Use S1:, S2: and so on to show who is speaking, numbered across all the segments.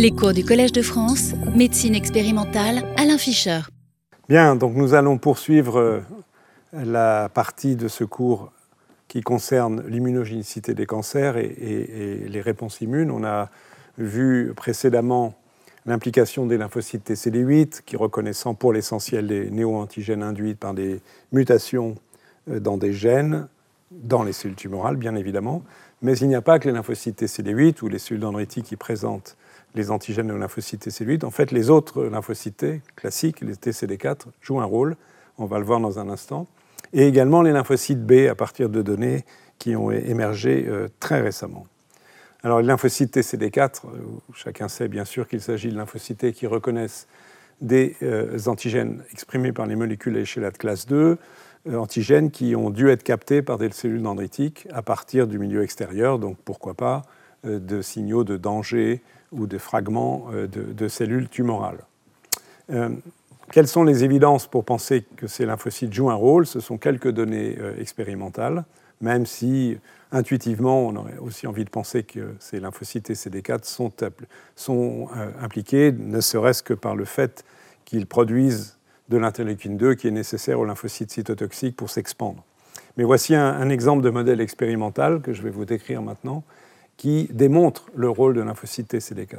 S1: Les cours du Collège de France, médecine expérimentale, Alain Fischer.
S2: Bien, donc nous allons poursuivre euh, la partie de ce cours qui concerne l'immunogénicité des cancers et, les réponses immunes. On a vu précédemment l'implication des lymphocytes TCD8 qui reconnaissant pour l'essentiel les néo-antigènes induits par des mutations euh, dans des gènes, dans les cellules tumorales bien évidemment, mais il n'y a pas que les lymphocytes TCD8 ou les cellules dendritiques qui présentent les antigènes de lymphocytes TCD8. En fait, les autres lymphocytes classiques, les TCD4, jouent un rôle. On va le voir dans un instant. Et également les lymphocytes B à partir de données qui ont émergé euh, très récemment. Alors, les lymphocytes TCD4, euh, chacun sait bien sûr qu'il s'agit de lymphocytes qui reconnaissent des euh, antigènes exprimés par les molécules à échelle de classe 2, antigènes qui ont dû être captés par des cellules dendritiques à partir du milieu extérieur, donc pourquoi pas de signaux de danger ou de fragments euh, de, cellules tumorales. Euh, quelles sont les évidences pour penser que ces lymphocytes jouent un rôle? Ce sont quelques données euh, expérimentales, même si intuitivement on aurait aussi envie de penser que ces lymphocytes et CD4 sont, sont impliqués, ne serait-ce que par le fait qu'ils produisent de l'interleukine 2 qui est nécessaire aux lymphocytes cytotoxiques pour s'expandre. Mais voici un, exemple de modèle expérimental que je vais vous décrire maintenant qui démontre le rôle de lymphocyte TCD4.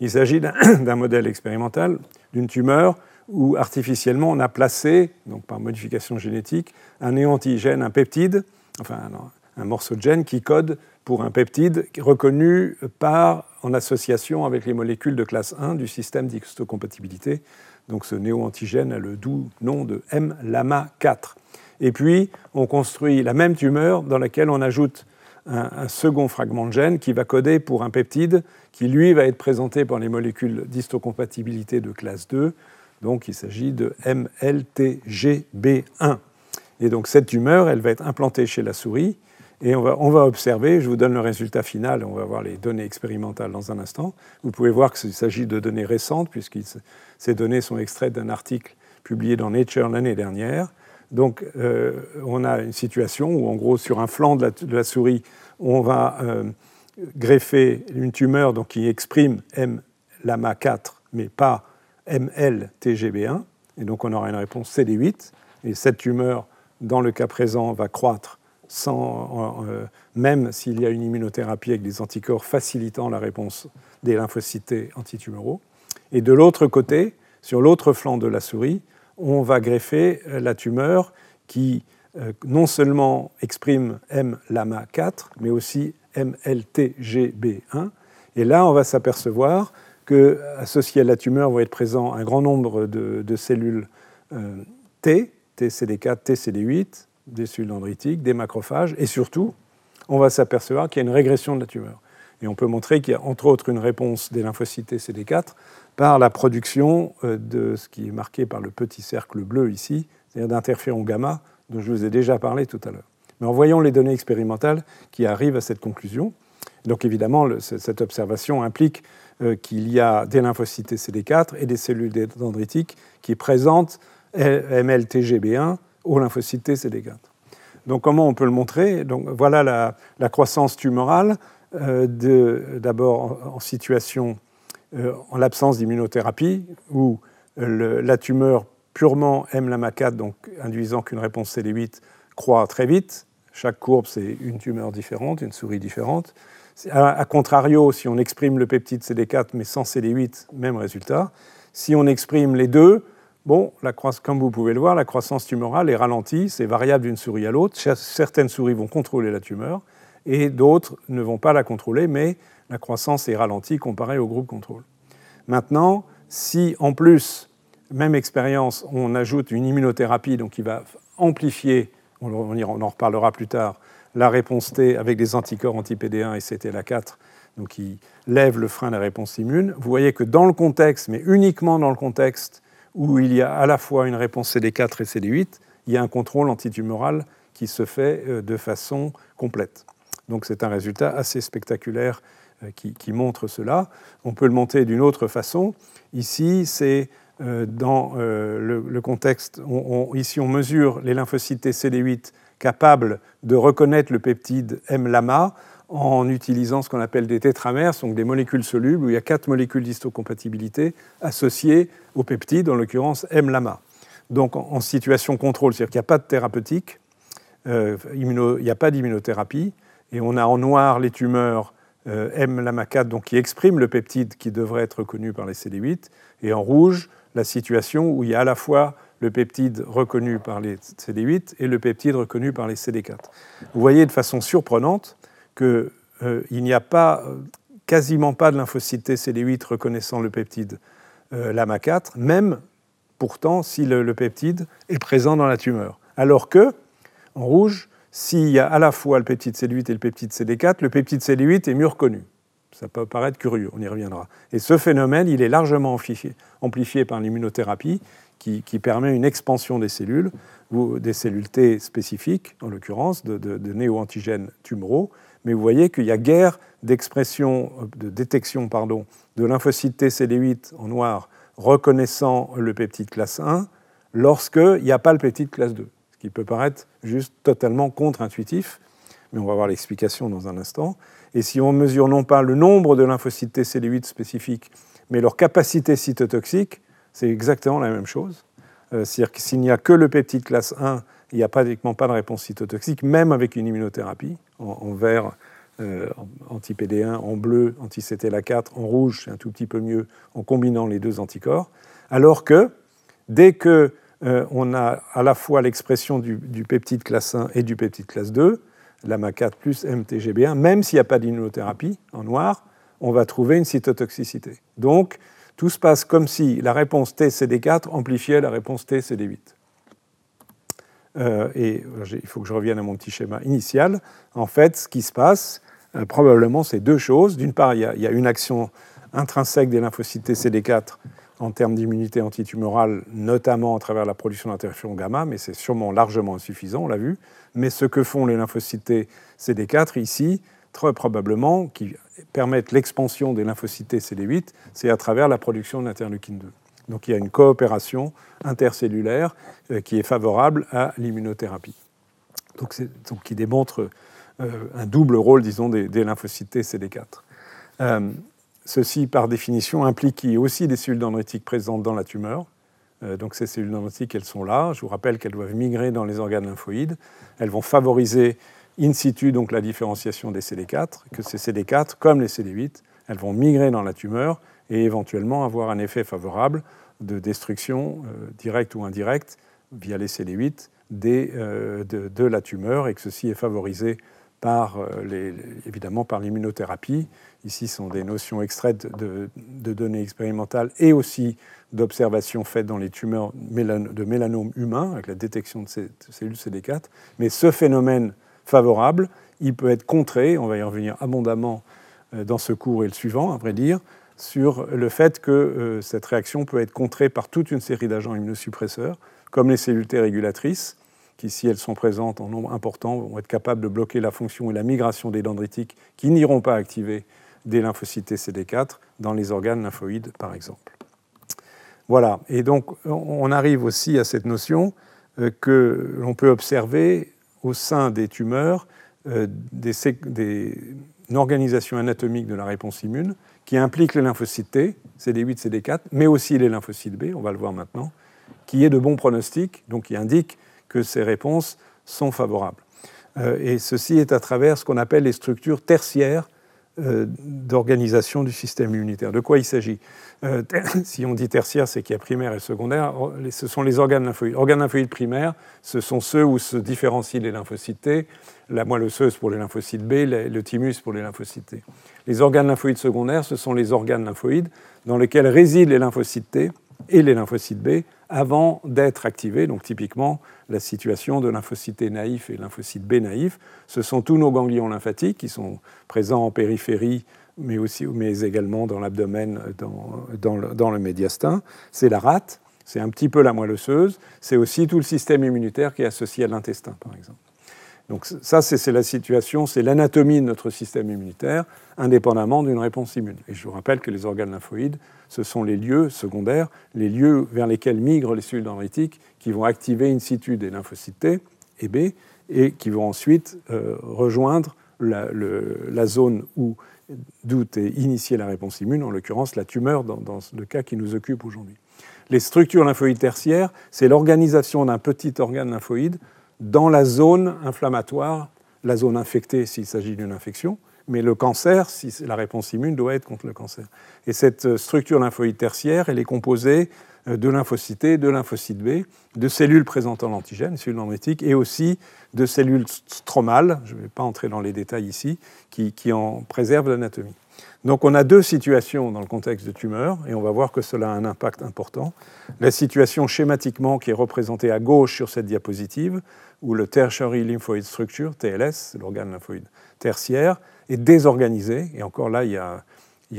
S2: Il s'agit d'un modèle expérimental d'une tumeur où artificiellement on a placé, donc par modification génétique, un néantigène, un peptide, enfin un, morceau de gène qui code pour un peptide reconnu par, en association avec les molécules de classe 1 du système d'histocompatibilité. Donc ce néo-antigène a le doux nom de M-LAMA4. Et puis on construit la même tumeur dans laquelle on ajoute un, second fragment de gène qui va coder pour un peptide qui, lui, va être présenté par les molécules d'histocompatibilité de classe 2. Donc il s'agit de MLTGB1. Et donc cette tumeur, elle va être implantée chez la souris et on va, on va, observer, je vous donne le résultat final, on va voir les données expérimentales dans un instant. Vous pouvez voir qu'il s'agit de données récentes, puisque ces données sont extraites d'un article publié dans Nature l'année dernière. Donc euh, on a une situation où, en gros, sur un flanc de la, souris, on va euh, greffer une tumeur donc, qui exprime M-LAMA4, mais pas ML-TGB1. Et donc on aura une réponse CD8. Et cette tumeur, dans le cas présent, va croître sans, euh, même s'il y a une immunothérapie avec des anticorps facilitant la réponse des lymphocytes antitumoraux. Et de l'autre côté, sur l'autre flanc de la souris, on va greffer euh, la tumeur qui euh, non seulement exprime M-LAMA4, mais aussi MLTGB1. Et là, on va s'apercevoir que, associé à la tumeur, vont être présents un grand nombre de, cellules euh, T, TCD4, TCD8, des cellules dendritiques, des macrophages, et surtout, on va s'apercevoir qu'il y a une régression de la tumeur. Et on peut montrer qu'il y a entre autres une réponse des lymphocytes TCD4 par la production euh, de ce qui est marqué par le petit cercle bleu ici, c'est-à-dire d'interférons gamma, dont je vous ai déjà parlé tout à l'heure. Mais en voyant les données expérimentales qui arrivent à cette conclusion, donc évidemment, cette observation implique euh, qu'il y a des lymphocytes CD4 et des cellules dendritiques qui présentent MLTGB1 aux lymphocytes CD4. Donc comment on peut le montrer? Donc, Voilà la, croissance tumorale, euh, d'abord en, situation en l'absence d'immunothérapie, où la tumeur purement M-LAMA4, donc induisant qu'une réponse CD8, croît très vite. Chaque courbe, c'est une tumeur différente, une souris différente. A, contrario, si on exprime le peptide CD4 mais sans CD8, même résultat. Si on exprime les deux, bon, la comme vous pouvez le voir, la croissance tumorale est ralentie, c'est variable d'une souris à l'autre. Certaines souris vont contrôler la tumeur et d'autres ne vont pas la contrôler, mais la croissance est ralentie comparée au groupe contrôle. Maintenant, si en plus, même expérience, on ajoute une immunothérapie donc qui va amplifier, on en reparlera plus tard, la réponse T avec des anticorps anti-PD1 et CTLA4, donc qui lèvent le frein à la réponse immune, vous voyez que dans le contexte, mais uniquement dans le contexte où il y a à la fois une réponse CD4 et CD8, il y a un contrôle antitumoral qui se fait euh, de façon complète. Donc c'est un résultat assez spectaculaire euh, qui, montre cela. On peut le montrer d'une autre façon. Ici, c'est euh, dans euh, le, contexte, ici on mesure les lymphocytes CD8 capables de reconnaître le peptide M-LAMA en utilisant ce qu'on appelle des tétramères, donc des molécules solubles où il y a quatre molécules d'histocompatibilité associées au peptide, en l'occurrence M-lama. Donc en, situation contrôle, c'est-à-dire qu'il n'y a pas de thérapeutique, il n'y a pas d'immunothérapie, et on a en noir les tumeurs euh, M-lama4 donc, qui expriment le peptide qui devrait être reconnu par les CD8, et en rouge la situation où il y a à la fois le peptide reconnu par les CD8 et le peptide reconnu par les CD4. Vous voyez de façon surprenante qu'il euh, n'y a pas, quasiment pas de lymphocytes CD8 reconnaissant le peptide euh, LAMA4, même pourtant si le, peptide est présent dans la tumeur. Alors que, en rouge, s'il y a à la fois le peptide CD8 et le peptide CD4, le peptide CD8 est mieux reconnu. Ça peut paraître curieux, on y reviendra. Et ce phénomène, il est largement amplifié par l'immunothérapie qui, permet une expansion des cellules, ou des cellules T spécifiques, en l'occurrence, de, néo-antigènes tumoraux. Mais vous voyez qu'il y a guère d'expression, de détection pardon, de lymphocytes T CD8 en noir reconnaissant le peptide classe 1 lorsqu'il n'y a pas le peptide classe 2. Qui peut paraître juste totalement contre-intuitif, mais on va voir l'explication dans un instant. Et si on mesure non pas le nombre de lymphocytes T CD8 spécifiques, mais leur capacité cytotoxique, c'est exactement la même chose. Euh, c'est-à-dire que s'il n'y a que le peptide classe 1, il n'y a pratiquement pas de réponse cytotoxique, même avec une immunothérapie, en, vert euh, anti-PD1, en bleu anti-CTLA4, en rouge, c'est un tout petit peu mieux, en combinant les deux anticorps. Alors que dès que euh, on a à la fois l'expression du, peptide classe 1 et du peptide classe 2, l'AMA4 plus MTGB1, même s'il n'y a pas d'immunothérapie, en noir, on va trouver une cytotoxicité. Donc, tout se passe comme si la réponse T-CD4 amplifiait la réponse T-CD8. Euh, et il faut que je revienne à mon petit schéma initial. En fait, ce qui se passe, euh, probablement, c'est deux choses. D'une part, il y, a, une action intrinsèque des lymphocytes T-CD4 en termes d'immunité antitumorale, notamment à travers la production d'interféron gamma, mais c'est sûrement largement insuffisant, on l'a vu. Mais ce que font les lymphocytes CD4 ici, très probablement, qui permettent l'expansion des lymphocytes CD8, c'est à travers la production d'interleukine 2. Donc il y a une coopération intercellulaire euh, qui est favorable à l'immunothérapie. Donc, qui démontre euh, un double rôle, disons, des, lymphocytes CD4. Euh, ceci, par définition, implique aussi des cellules dendritiques présentes dans la tumeur. donc ces cellules dendritiques, elles sont là. Je vous rappelle qu'elles doivent migrer dans les organes lymphoïdes. Elles vont favoriser in situ donc la différenciation des CD4, que ces CD4, comme les CD8, elles vont migrer dans la tumeur et éventuellement avoir un effet favorable de destruction euh, directe ou indirecte via les CD8 euh, de, la tumeur et que ceci est favorisé par, euh, évidemment par l'immunothérapie. Ici sont des notions extraites de, données expérimentales et aussi d'observations faites dans les tumeurs de mélanome humain avec la détection de ces cellules CD4. Mais ce phénomène favorable, il peut être contré, on va y revenir abondamment euh, dans ce cours et le suivant, à vrai dire, sur le fait que euh, cette réaction peut être contrée par toute une série d'agents immunosuppresseurs, comme les cellules T régulatrices, qui, si elles sont présentes en nombre important, vont être capables de bloquer la fonction et la migration des dendritiques qui n'iront pas activer des lymphocytes CD4 dans les organes lymphoïdes, par exemple. Voilà, et donc on arrive aussi à cette notion euh, que l'on peut observer au sein des tumeurs euh, des, une organisation anatomique de la réponse immune qui implique les lymphocytes T, CD8, CD4, mais aussi les lymphocytes B, on va le voir maintenant, qui est de bons pronostics, donc qui indique que ces réponses sont favorables. Euh, et ceci est à travers ce qu'on appelle les structures tertiaires d'organisation du système immunitaire. De quoi il s'agit? Euh, Si on dit tertiaire, c'est qu'il y a primaire et secondaire. Ce sont les organes lymphoïdes. Organes lymphoïdes primaires, ce sont ceux où se différencient les lymphocytes la moelle osseuse pour les lymphocytes B, le thymus pour les lymphocytes T. Les organes lymphoïdes secondaires, ce sont les organes lymphoïdes dans lesquels résident les lymphocytes T et les lymphocytes B avant d'être activés. Donc typiquement, la situation de lymphocytes naïfs et lymphocytes B naïfs, ce sont tous nos ganglions lymphatiques qui sont présents en périphérie, mais, aussi, mais également dans l'abdomen, dans, dans, le, dans le médiastin. C'est la rate, c'est un petit peu la moelle osseuse, c'est aussi tout le système immunitaire qui est associé à l'intestin, par exemple. Donc ça, c'est la situation, c'est l'anatomie de notre système immunitaire, indépendamment d'une réponse immune. Et je vous rappelle que les organes lymphoïdes, ce sont les lieux secondaires, les lieux vers lesquels migrent les cellules dendritiques, qui vont activer in situ des lymphocytes T et B, et qui vont ensuite euh, rejoindre la, zone où d'où est initiée la réponse immune, en l'occurrence la tumeur dans, dans, le cas qui nous occupe aujourd'hui. Les structures lymphoïdes tertiaires, c'est l'organisation d'un petit organe lymphoïde dans la zone inflammatoire, la zone infectée s'il s'agit d'une infection, mais le cancer, si la réponse immune doit être contre le cancer. Et cette euh, structure lymphoïde tertiaire, elle est composée euh, de lymphocytes de lymphocytes B, de cellules présentant l'antigène, cellules dendritiques, et aussi de cellules stromales, je ne vais pas entrer dans les détails ici, qui, qui en préservent l'anatomie. Donc on a deux situations dans le contexte de tumeur, et on va voir que cela a un impact important. La situation schématiquement qui est représentée à gauche sur cette diapositive, où le tertiary lymphoid structure, TLS, l'organe lymphoïde tertiaire, est désorganisé, et encore là, il y a,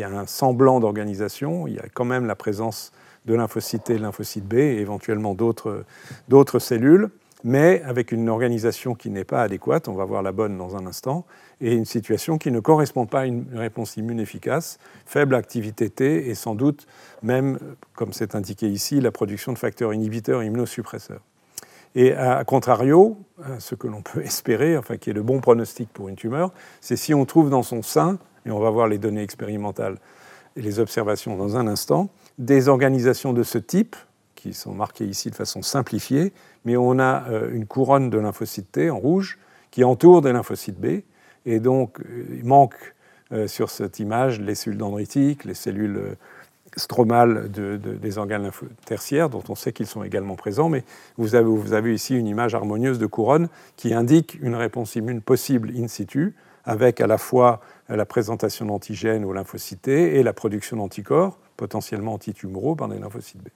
S2: un semblant d'organisation, il y a quand même la présence de lymphocytes T, lymphocytes B et éventuellement d'autres cellules, mais avec une organisation qui n'est pas adéquate, on va voir la bonne dans un instant, et une situation qui ne correspond pas à une réponse immune efficace, faible activité T et sans doute même, comme c'est indiqué ici, la production de facteurs inhibiteurs immunosuppresseurs. Et à contrario, ce que l'on peut espérer, enfin qui est le bon pronostic pour une tumeur, c'est si on trouve dans son sein, et on va voir les données expérimentales et les observations dans un instant, des organisations de ce type, qui sont marquées ici de façon simplifiée, mais on a euh, une couronne de lymphocytes T en rouge qui entoure des lymphocytes B, et donc euh, il manque euh, sur cette image les cellules dendritiques, les cellules stromales des organes tertiaires, dont on sait qu'ils sont également présents, mais vous avez, ici une image harmonieuse de couronne qui indique une réponse immune possible in situ, avec à la fois la présentation d'antigènes aux lymphocytes et la production d'anticorps, potentiellement antitumoraux, par des lymphocytes B.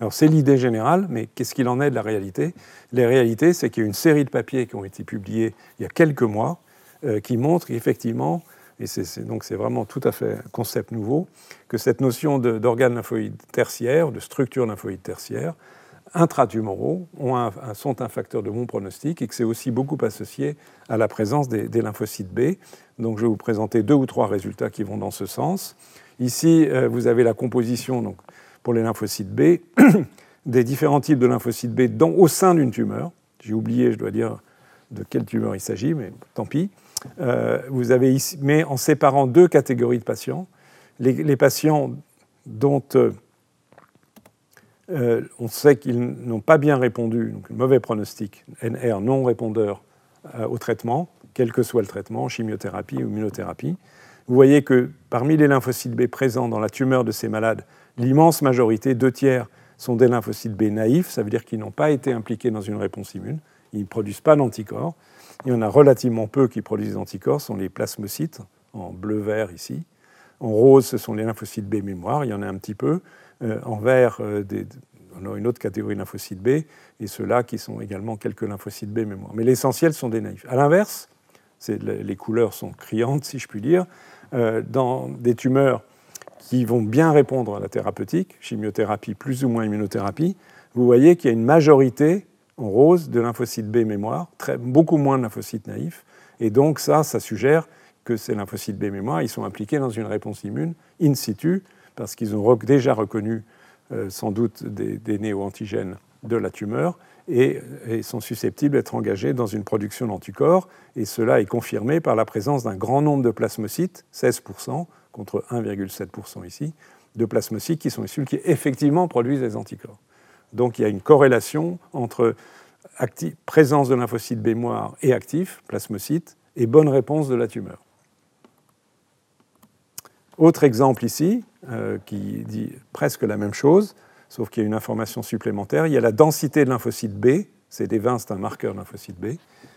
S2: Alors c'est l'idée générale, mais qu'est-ce qu'il en est de la réalité? La réalité, c'est qu'il y a une série de papiers qui ont été publiés il y a quelques mois euh, qui montrent qu'effectivement, et c'est, donc c'est vraiment tout à fait un concept nouveau, que cette notion d'organes lymphoïdes tertiaires, de structure lymphoïde tertiaire, intratumoraux sont un facteur de bon pronostic et que c'est aussi beaucoup associé à la présence des, lymphocytes B. Donc je vais vous présenter deux ou trois résultats qui vont dans ce sens. Ici, euh, vous avez la composition donc, pour les lymphocytes B des différents types de lymphocytes B au sein d'une tumeur. J'ai oublié, je dois dire, de quelle tumeur il s'agit, mais tant pis. Euh, vous avez ici, mais en séparant deux catégories de patients. Les, patients dont euh, euh, on sait qu'ils n'ont pas bien répondu, donc mauvais pronostic, NR non répondeur au traitement, quel que soit le traitement, chimiothérapie ou immunothérapie. Vous voyez que parmi les lymphocytes B présents dans la tumeur de ces malades, l'immense majorité, deux tiers, sont des lymphocytes B naïfs, ça veut dire qu'ils n'ont pas été impliqués dans une réponse immune, ils ne produisent pas d'anticorps. Il y en a relativement peu qui produisent des anticorps, ce sont les plasmocytes, en bleu-vert ici. En rose, ce sont les lymphocytes B mémoire, il y en a un petit peu. Euh, en vert, euh, on a une autre catégorie lymphocytes B, et ceux-là qui sont également quelques lymphocytes B mémoire. Mais l'essentiel sont des naïfs. À l'inverse, les couleurs sont criantes, si je puis dire, euh, dans des tumeurs qui vont bien répondre à la thérapeutique, chimiothérapie plus ou moins immunothérapie, vous voyez qu'il y a une majorité en rose de lymphocytes B mémoire, beaucoup moins de lymphocytes naïfs. Et donc ça, ça suggère que ces lymphocytes B mémoire, ils sont impliqués dans une réponse immune in situ, parce qu'ils ont déjà reconnu euh, sans doute des, néo-antigènes de la tumeur et, et sont susceptibles d'être engagés dans une production d'anticorps. Et cela est confirmé par la présence d'un grand nombre de plasmocytes, 16% contre 1,7% ici, de plasmocytes qui sont issus qui effectivement produisent des anticorps. Donc il y a une corrélation entre présence de lymphocytes mémoire et actifs, plasmocytes, et bonne réponse de la tumeur. Autre exemple ici, euh, qui dit presque la même chose, sauf qu'il y a une information supplémentaire. Il y a la densité de lymphocytes B, CD20 c'est un marqueur lymphocyte B,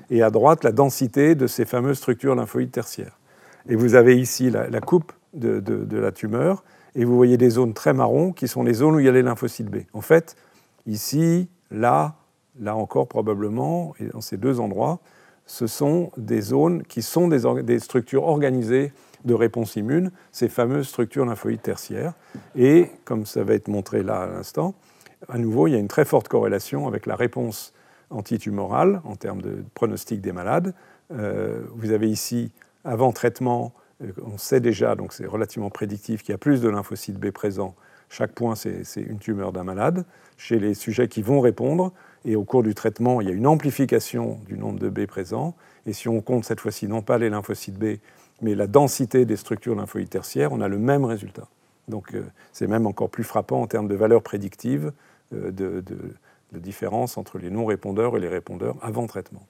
S2: et à droite la densité de ces fameuses structures lymphoïdes tertiaires. Et vous avez ici la, coupe de, de, la tumeur, et vous voyez des zones très marron qui sont les zones où il y a les lymphocytes B. En fait, Ici, là, là encore probablement, et dans ces deux endroits, ce sont des zones qui sont des, structures organisées de réponse immune, ces fameuses structures lymphoïdes tertiaires. Et comme ça va être montré là à l'instant, à nouveau, il y a une très forte corrélation avec la réponse antitumorale en termes de pronostic des malades. Euh, vous avez ici, avant traitement, euh, on sait déjà, donc c'est relativement prédictif, qu'il y a plus de lymphocytes B présents chaque point c'est une tumeur d'un malade. Chez les sujets qui vont répondre, et au cours du traitement, il y a une amplification du nombre de B présents. Et si on compte cette fois-ci non pas les lymphocytes B, mais la densité des structures lymphoïdes tertiaires, on a le même résultat. Donc euh, c'est même encore plus frappant en termes de valeur prédictive euh, de, différence entre les non-répondeurs et les répondeurs avant traitement.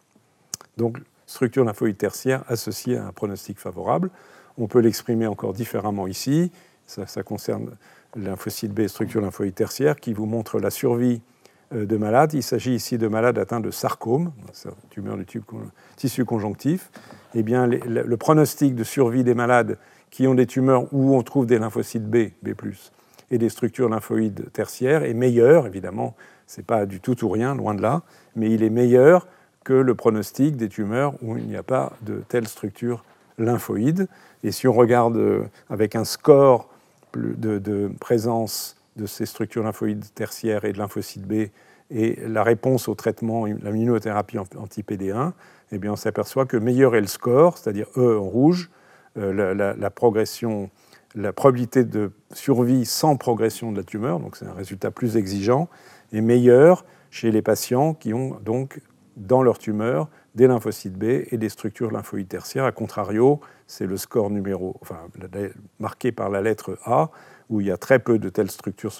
S2: Donc structure lymphoïde tertiaire associée à un pronostic favorable. On peut l'exprimer encore différemment ici. Ça, ça concerne lymphocyte B, structure lymphoïde tertiaire, qui vous montre la survie euh, de malades. Il s'agit ici de malades atteints de sarcome, tumeur du tissu conjonctif. Eh bien, le pronostic de survie des malades qui ont des tumeurs où on trouve des lymphocytes B, B+, et des structures lymphoïdes tertiaires est meilleur, évidemment, ce n'est pas du tout ou rien, loin de là, mais il est meilleur que le pronostic des tumeurs où il n'y a pas de telle structure lymphoïde. Et si on regarde euh, avec un score de, présence de ces structures lymphoïdes tertiaires et de lymphocytes B et la réponse au traitement, l'immunothérapie anti-PD1, eh bien on s'aperçoit que meilleur est le score, c'est-à-dire E en rouge, euh, la, progression, la probabilité de survie sans progression de la tumeur, donc c'est un résultat plus exigeant, est meilleure chez les patients qui ont donc dans leur tumeur des lymphocytes B et des structures lymphoïdes tertiaires. A contrario, c'est le score numéro, enfin, marqué par la lettre A, où il y a très peu de telles structures,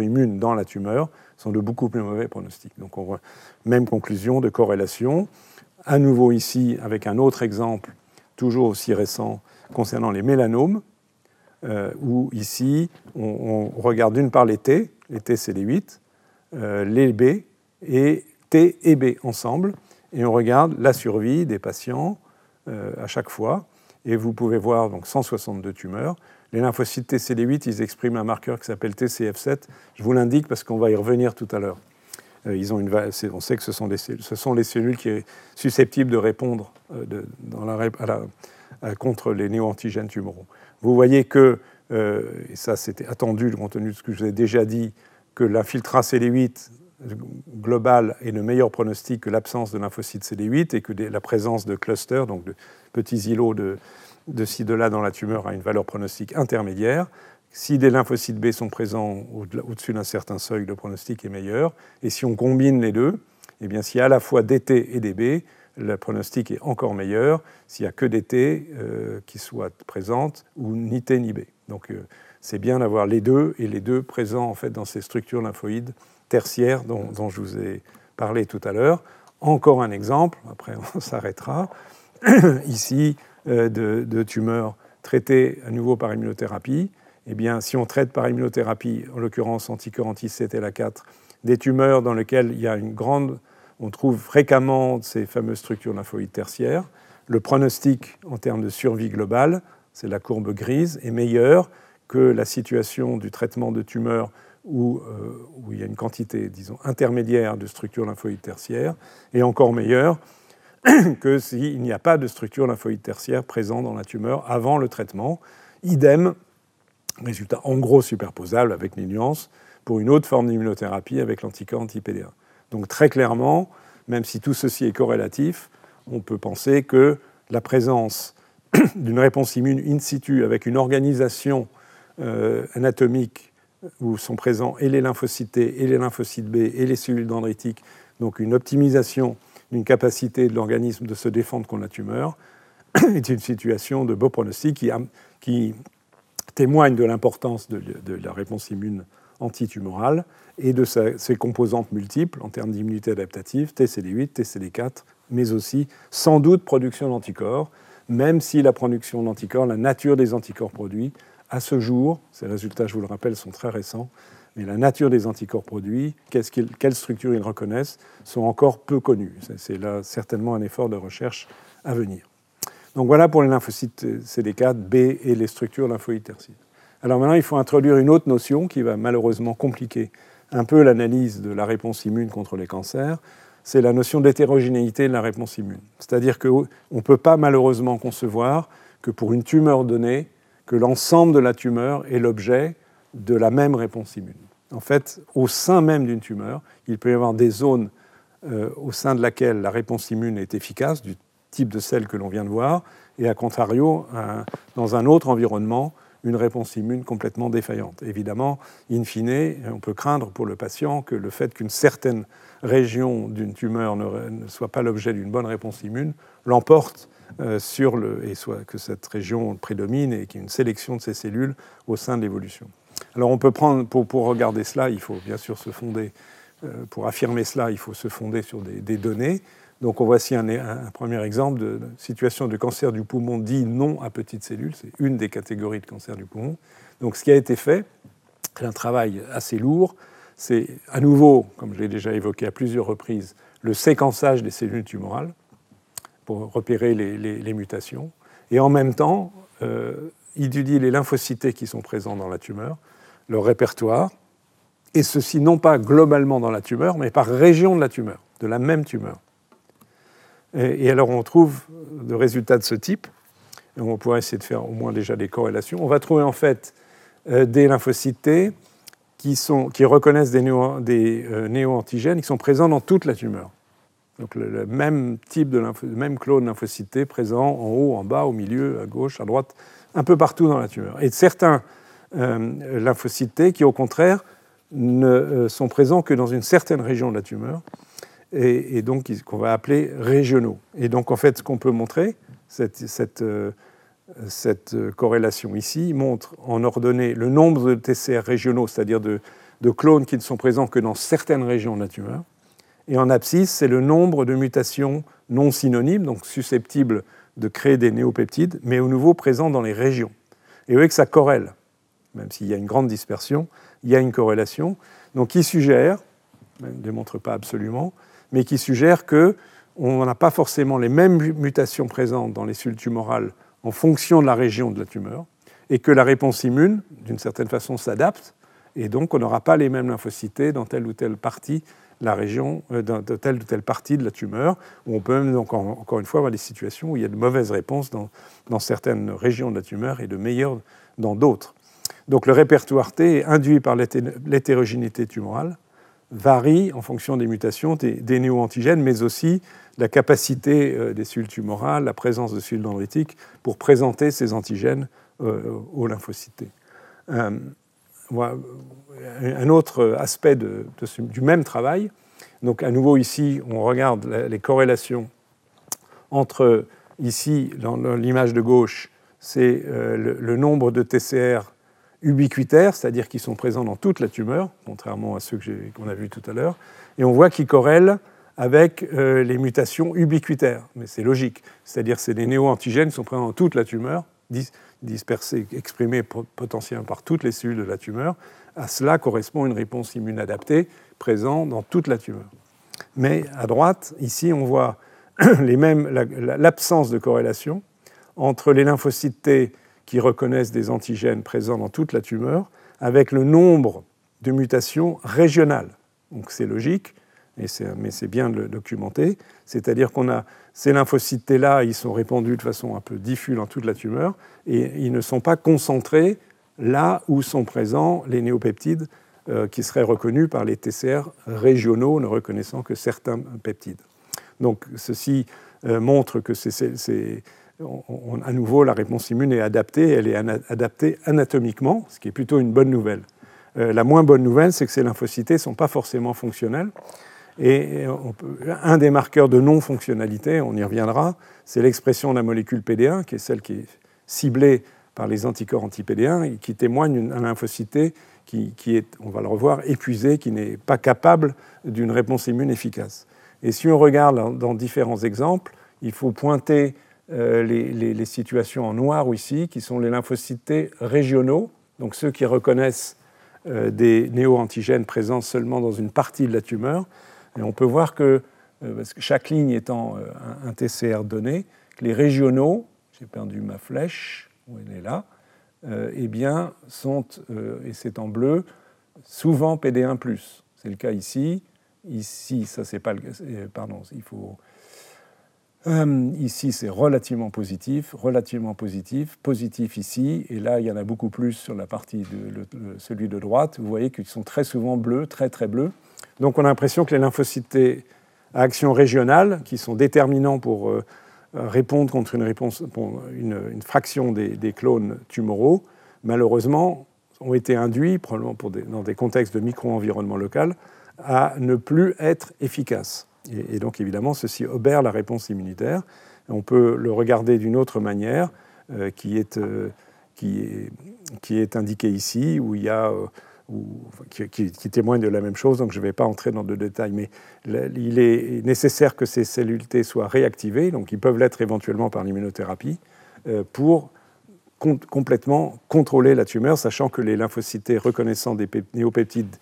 S2: immunes dans la tumeur, sont de beaucoup plus mauvais pronostics. Donc on voit même conclusion de corrélation. À nouveau ici, avec un autre exemple, toujours aussi récent, concernant les mélanomes, euh, où ici, on, regarde d'une part les T, les T c'est les 8, euh, les B, et T et B ensemble, et on regarde la survie des patients euh, à chaque fois. Et vous pouvez voir donc 162 tumeurs. Les lymphocytes TCD8, ils expriment un marqueur qui s'appelle TCF7. Je vous l'indique parce qu'on va y revenir tout à l'heure. Euh, ils ont une, on sait que ce sont, ce sont, les cellules qui sont susceptibles de répondre euh, la, contre les néoantigènes tumoraux. Vous voyez que, et ça c'était attendu compte tenu de ce que je vous ai déjà dit, que l'infiltrat CD8 global est le meilleur pronostic que l'absence de lymphocytes CD8 et que la présence de clusters, donc de petits îlots de, de ci, de là dans la tumeur, a une valeur pronostique intermédiaire. Si des lymphocytes B sont présents au-dessus d'un certain seuil, le pronostic est meilleur. Et si on combine les deux, eh bien, s'il y a à la fois DT et DB, le pronostic est encore meilleur s'il n'y a que des T euh, qui soient présentes ou ni T ni B. Donc euh, c'est bien d'avoir les deux et les deux présents en fait dans ces structures lymphoïdes tertiaires dont, je vous ai parlé tout à l'heure. Encore un exemple, après on s'arrêtera. Ici, euh, de, tumeurs traitées à nouveau par immunothérapie. Eh bien, si on traite par immunothérapie, en l'occurrence anticorps anti-CTLA4, des tumeurs dans lesquelles il y a une grande, on trouve fréquemment ces fameuses structures lymphoïdes tertiaires, le pronostic en termes de survie globale, c'est la courbe grise, est meilleur que la situation du traitement de tumeurs où, euh, où, il y a une quantité, disons, intermédiaire de structures lymphoïdes tertiaires, et encore meilleur que s'il n'y a pas de structure lymphoïde tertiaire présente dans la tumeur avant le traitement. Idem, résultat en gros superposable avec les nuances, pour une autre forme d'immunothérapie avec l'anticorps anti-PD1. Donc très clairement, même si tout ceci est corrélatif, on peut penser que la présence d'une réponse immune in situ avec une organisation euh, anatomique où sont présents et les lymphocytes T, et les lymphocytes B, et les cellules dendritiques, donc une optimisation d'une capacité de l'organisme de se défendre contre la tumeur, est une situation de beau pronostic qui, témoigne de l'importance de, la réponse immune antitumorale et de ses composantes multiples en termes d'immunité adaptative, TCD8, TCD4, mais aussi sans doute production d'anticorps, même si la production d'anticorps, la nature des anticorps produits, à ce jour, ces résultats, je vous le rappelle, sont très récents, mais la nature des anticorps produits, quelles structures ils reconnaissent, sont encore peu connues. C'est là certainement un effort de recherche à venir. Donc voilà pour les lymphocytes CD4, B et les structures lymphoïdes. Alors maintenant, il faut introduire une autre notion qui va malheureusement compliquer un peu l'analyse de la réponse immune contre les cancers, c'est la notion d'hétérogénéité de la réponse immune. C'est-à-dire qu'on ne peut pas malheureusement concevoir que pour une tumeur donnée, que l'ensemble de la tumeur est l'objet de la même réponse immune. En fait, au sein même d'une tumeur, il peut y avoir des zones euh, au sein de laquelle la réponse immune est efficace, du type de celle que l'on vient de voir, et à contrario, dans un autre environnement, une réponse immune complètement défaillante. Évidemment, in fine, on peut craindre pour le patient que le fait qu'une certaine région d'une tumeur ne, soit pas l'objet d'une bonne réponse immune l'emporte sur le, et soit que cette région prédomine et qu'il y ait une sélection de ces cellules au sein de l'évolution. Alors on peut prendre, pour, regarder cela, il faut bien sûr se fonder, euh, pour affirmer cela, il faut se fonder sur des, données. Donc on voici un, un, premier exemple de situation de cancer du poumon dit non à petites cellules. C'est une des catégories de cancer du poumon. Donc ce qui a été fait, c'est un travail assez lourd. C'est à nouveau, comme je l'ai déjà évoqué à plusieurs reprises, le séquençage des cellules tumorales repérer les, mutations. Et en même temps, euh, étudier les lymphocytes qui sont présents dans la tumeur, leur répertoire, et ceci non pas globalement dans la tumeur, mais par région de la tumeur, de la même tumeur. Et, alors on trouve des résultats de ce type. On pourrait essayer de faire au moins déjà des corrélations. On va trouver en fait euh, des lymphocytes qui, reconnaissent des, néo, euh, néo-antigènes qui sont présents dans toute la tumeur. Donc le, même type de lympho, même clone lymphocyte T présent en haut, en bas, au milieu, à gauche, à droite, un peu partout dans la tumeur. Et certains euh, qui, au contraire, ne euh, sont présents que dans une certaine région de la tumeur et, donc qu'on va appeler régionaux. Et donc en fait, ce qu'on peut montrer, cette, cette, euh, corrélation ici, montre en ordonnée le nombre de TCR régionaux, c'est-à-dire de, clones qui ne sont présents que dans certaines régions de la tumeur. Et en abscisse, c'est le nombre de mutations non synonymes, donc susceptibles de créer des néopeptides, mais au nouveau présents dans les régions. Et vous voyez que ça corrèle, même s'il y a une grande dispersion, il y a une corrélation, donc qui suggère, ne démontre pas absolument, mais qui suggère qu'on n'a pas forcément les mêmes mutations présentes dans les cellules tumorales en fonction de la région de la tumeur, et que la réponse immune, d'une certaine façon, s'adapte, et donc on n'aura pas les mêmes lymphocytes dans telle ou telle partie la région, euh, de telle ou telle partie de la tumeur, où on peut même, encore une fois, avoir des situations où il y a de mauvaises réponses dans, dans certaines régions de la tumeur et de meilleures dans d'autres. Donc le répertoire T, induit par l'hétérogénéité tumorale, varie en fonction des mutations des, néo-antigènes, mais aussi la capacité euh, des cellules tumorales, la présence de cellules dendritiques pour présenter ces antigènes euh, aux lymphocytes. Euh, un autre aspect du même travail, donc à nouveau ici, on regarde les corrélations entre, ici, dans l'image de gauche, c'est le nombre de TCR ubiquitaires, c'est-à-dire qui sont présents dans toute la tumeur, contrairement à ceux qu'on a vus tout à l'heure, et on voit qu'ils corrèlent avec euh, les mutations ubiquitaires. Mais c'est logique, c'est-à-dire que c'est des néo-antigènes qui sont présents dans toute la tumeur, dispersés, exprimés potentiellement par toutes les cellules de la tumeur. À cela correspond une réponse immune adaptée présente dans toute la tumeur. Mais à droite, ici, on voit l'absence de corrélation entre les lymphocytes T qui reconnaissent des antigènes présents dans toute la tumeur, avec le nombre de mutations régionales. Donc c'est logique, mais c'est bien de le documenter. C'est-à-dire qu'on a ces lymphocytes T-là, ils sont répandus de façon un peu diffuse dans toute la tumeur, et ils ne sont pas concentrés là où sont présents les néopeptides euh, qui seraient reconnus par les TCR régionaux, ne reconnaissant que certains peptides. Donc ceci euh, montre que ces, à nouveau, la réponse immune est adaptée, elle est adaptée anatomiquement, ce qui est plutôt une bonne nouvelle. Euh, la moins bonne nouvelle, c'est que ces lymphocytes ne sont pas forcément fonctionnels. Et un des marqueurs de non-fonctionnalité, on y reviendra, c'est l'expression de la molécule PD1, qui est celle qui est ciblée par les anticorps anti-PD1 et qui témoigne d'un lymphocyte qui, est, on va le revoir, épuisé, qui n'est pas capable d'une réponse immune efficace. Et si on regarde dans différents exemples, il faut pointer euh, les, situations en noir ici, qui sont les lymphocytes régionaux, donc ceux qui reconnaissent euh, des néo-antigènes présents seulement dans une partie de la tumeur. Et on peut voir que, euh, parce que chaque ligne étant un, TCR donné, les régionaux, j'ai perdu ma flèche, où elle est là, eh bien, sont, et c'est en bleu, souvent PD1+. C'est le cas ici. Ici, ça c'est pas le pardon, il faut euh, ici, c'est relativement positif, relativement positif, positif ici, et là, il y en a beaucoup plus sur la partie de celui de droite. Vous voyez qu'ils sont très souvent bleus, très très bleus. Donc, on a l'impression que les lymphocytes à action régionale, qui sont déterminants pour euh, répondre contre une, réponse, une, fraction des, clones tumoraux, malheureusement, ont été induits, probablement dans des contextes de micro-environnement local, à ne plus être efficaces. Et, donc évidemment, ceci obère la réponse immunitaire. On peut le regarder d'une autre manière, euh, qui, est, euh, qui, est, qui, est, indiquée ici, où il y a, euh, qui, qui, témoigne de la même chose, donc je ne vais pas entrer dans de détails, mais il est nécessaire que ces cellules T soient réactivées, donc ils peuvent l'être éventuellement par l'immunothérapie, pour complètement contrôler la tumeur, sachant que les lymphocytes reconnaissant des néopeptides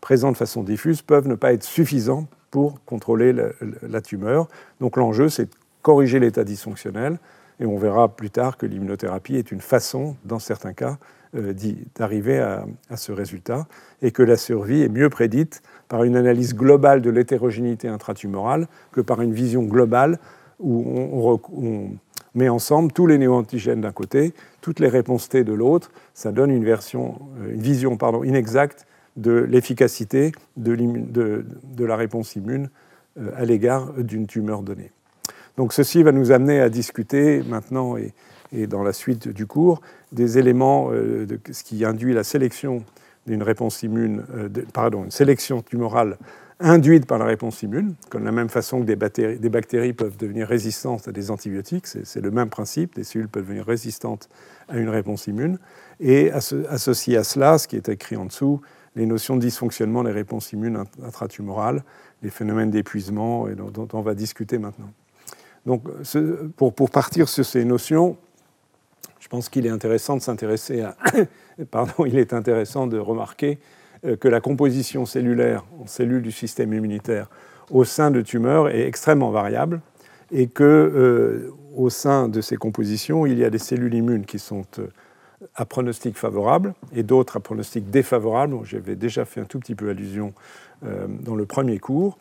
S2: présents de façon diffuse peuvent ne pas être suffisants pour contrôler la, tumeur. Donc l'enjeu, c'est de corriger l'état dysfonctionnel, et on verra plus tard que l'immunothérapie est une façon, dans certains cas, euh, d'arriver à, ce résultat, et que la survie est mieux prédite par une analyse globale de l'hétérogénéité intratumorale que par une vision globale où on, met ensemble tous les néoantigènes d'un côté, toutes les réponses T de l'autre. Ça donne une, version, euh, une vision pardon, inexacte de l'efficacité de, la réponse immune euh, à l'égard d'une tumeur donnée. Donc ceci va nous amener à discuter maintenant et, dans la suite du cours des éléments euh, de ce qui induit la sélection d'une réponse immune, euh, pardon, une sélection tumorale induite par la réponse immune, comme la même façon que des bactéries, des bactéries peuvent devenir résistantes à des antibiotiques, c'est le même principe, des cellules peuvent devenir résistantes à une réponse immune, et associé à cela, ce qui est écrit en dessous, les notions de dysfonctionnement des réponses immunes intratumorales, les phénomènes d'épuisement dont, on va discuter maintenant. Donc, pour, pour, partir sur ces notions, je pense qu'il est intéressant de s'intéresser à. pardon, il est intéressant de remarquer euh, que la composition cellulaire en cellules du système immunitaire au sein de tumeurs est extrêmement variable et que euh, au sein de ces compositions, il y a des cellules immunes qui sont euh, à pronostic favorable et d'autres à pronostic défavorable. J'avais déjà fait un tout petit peu allusion euh, dans le premier cours.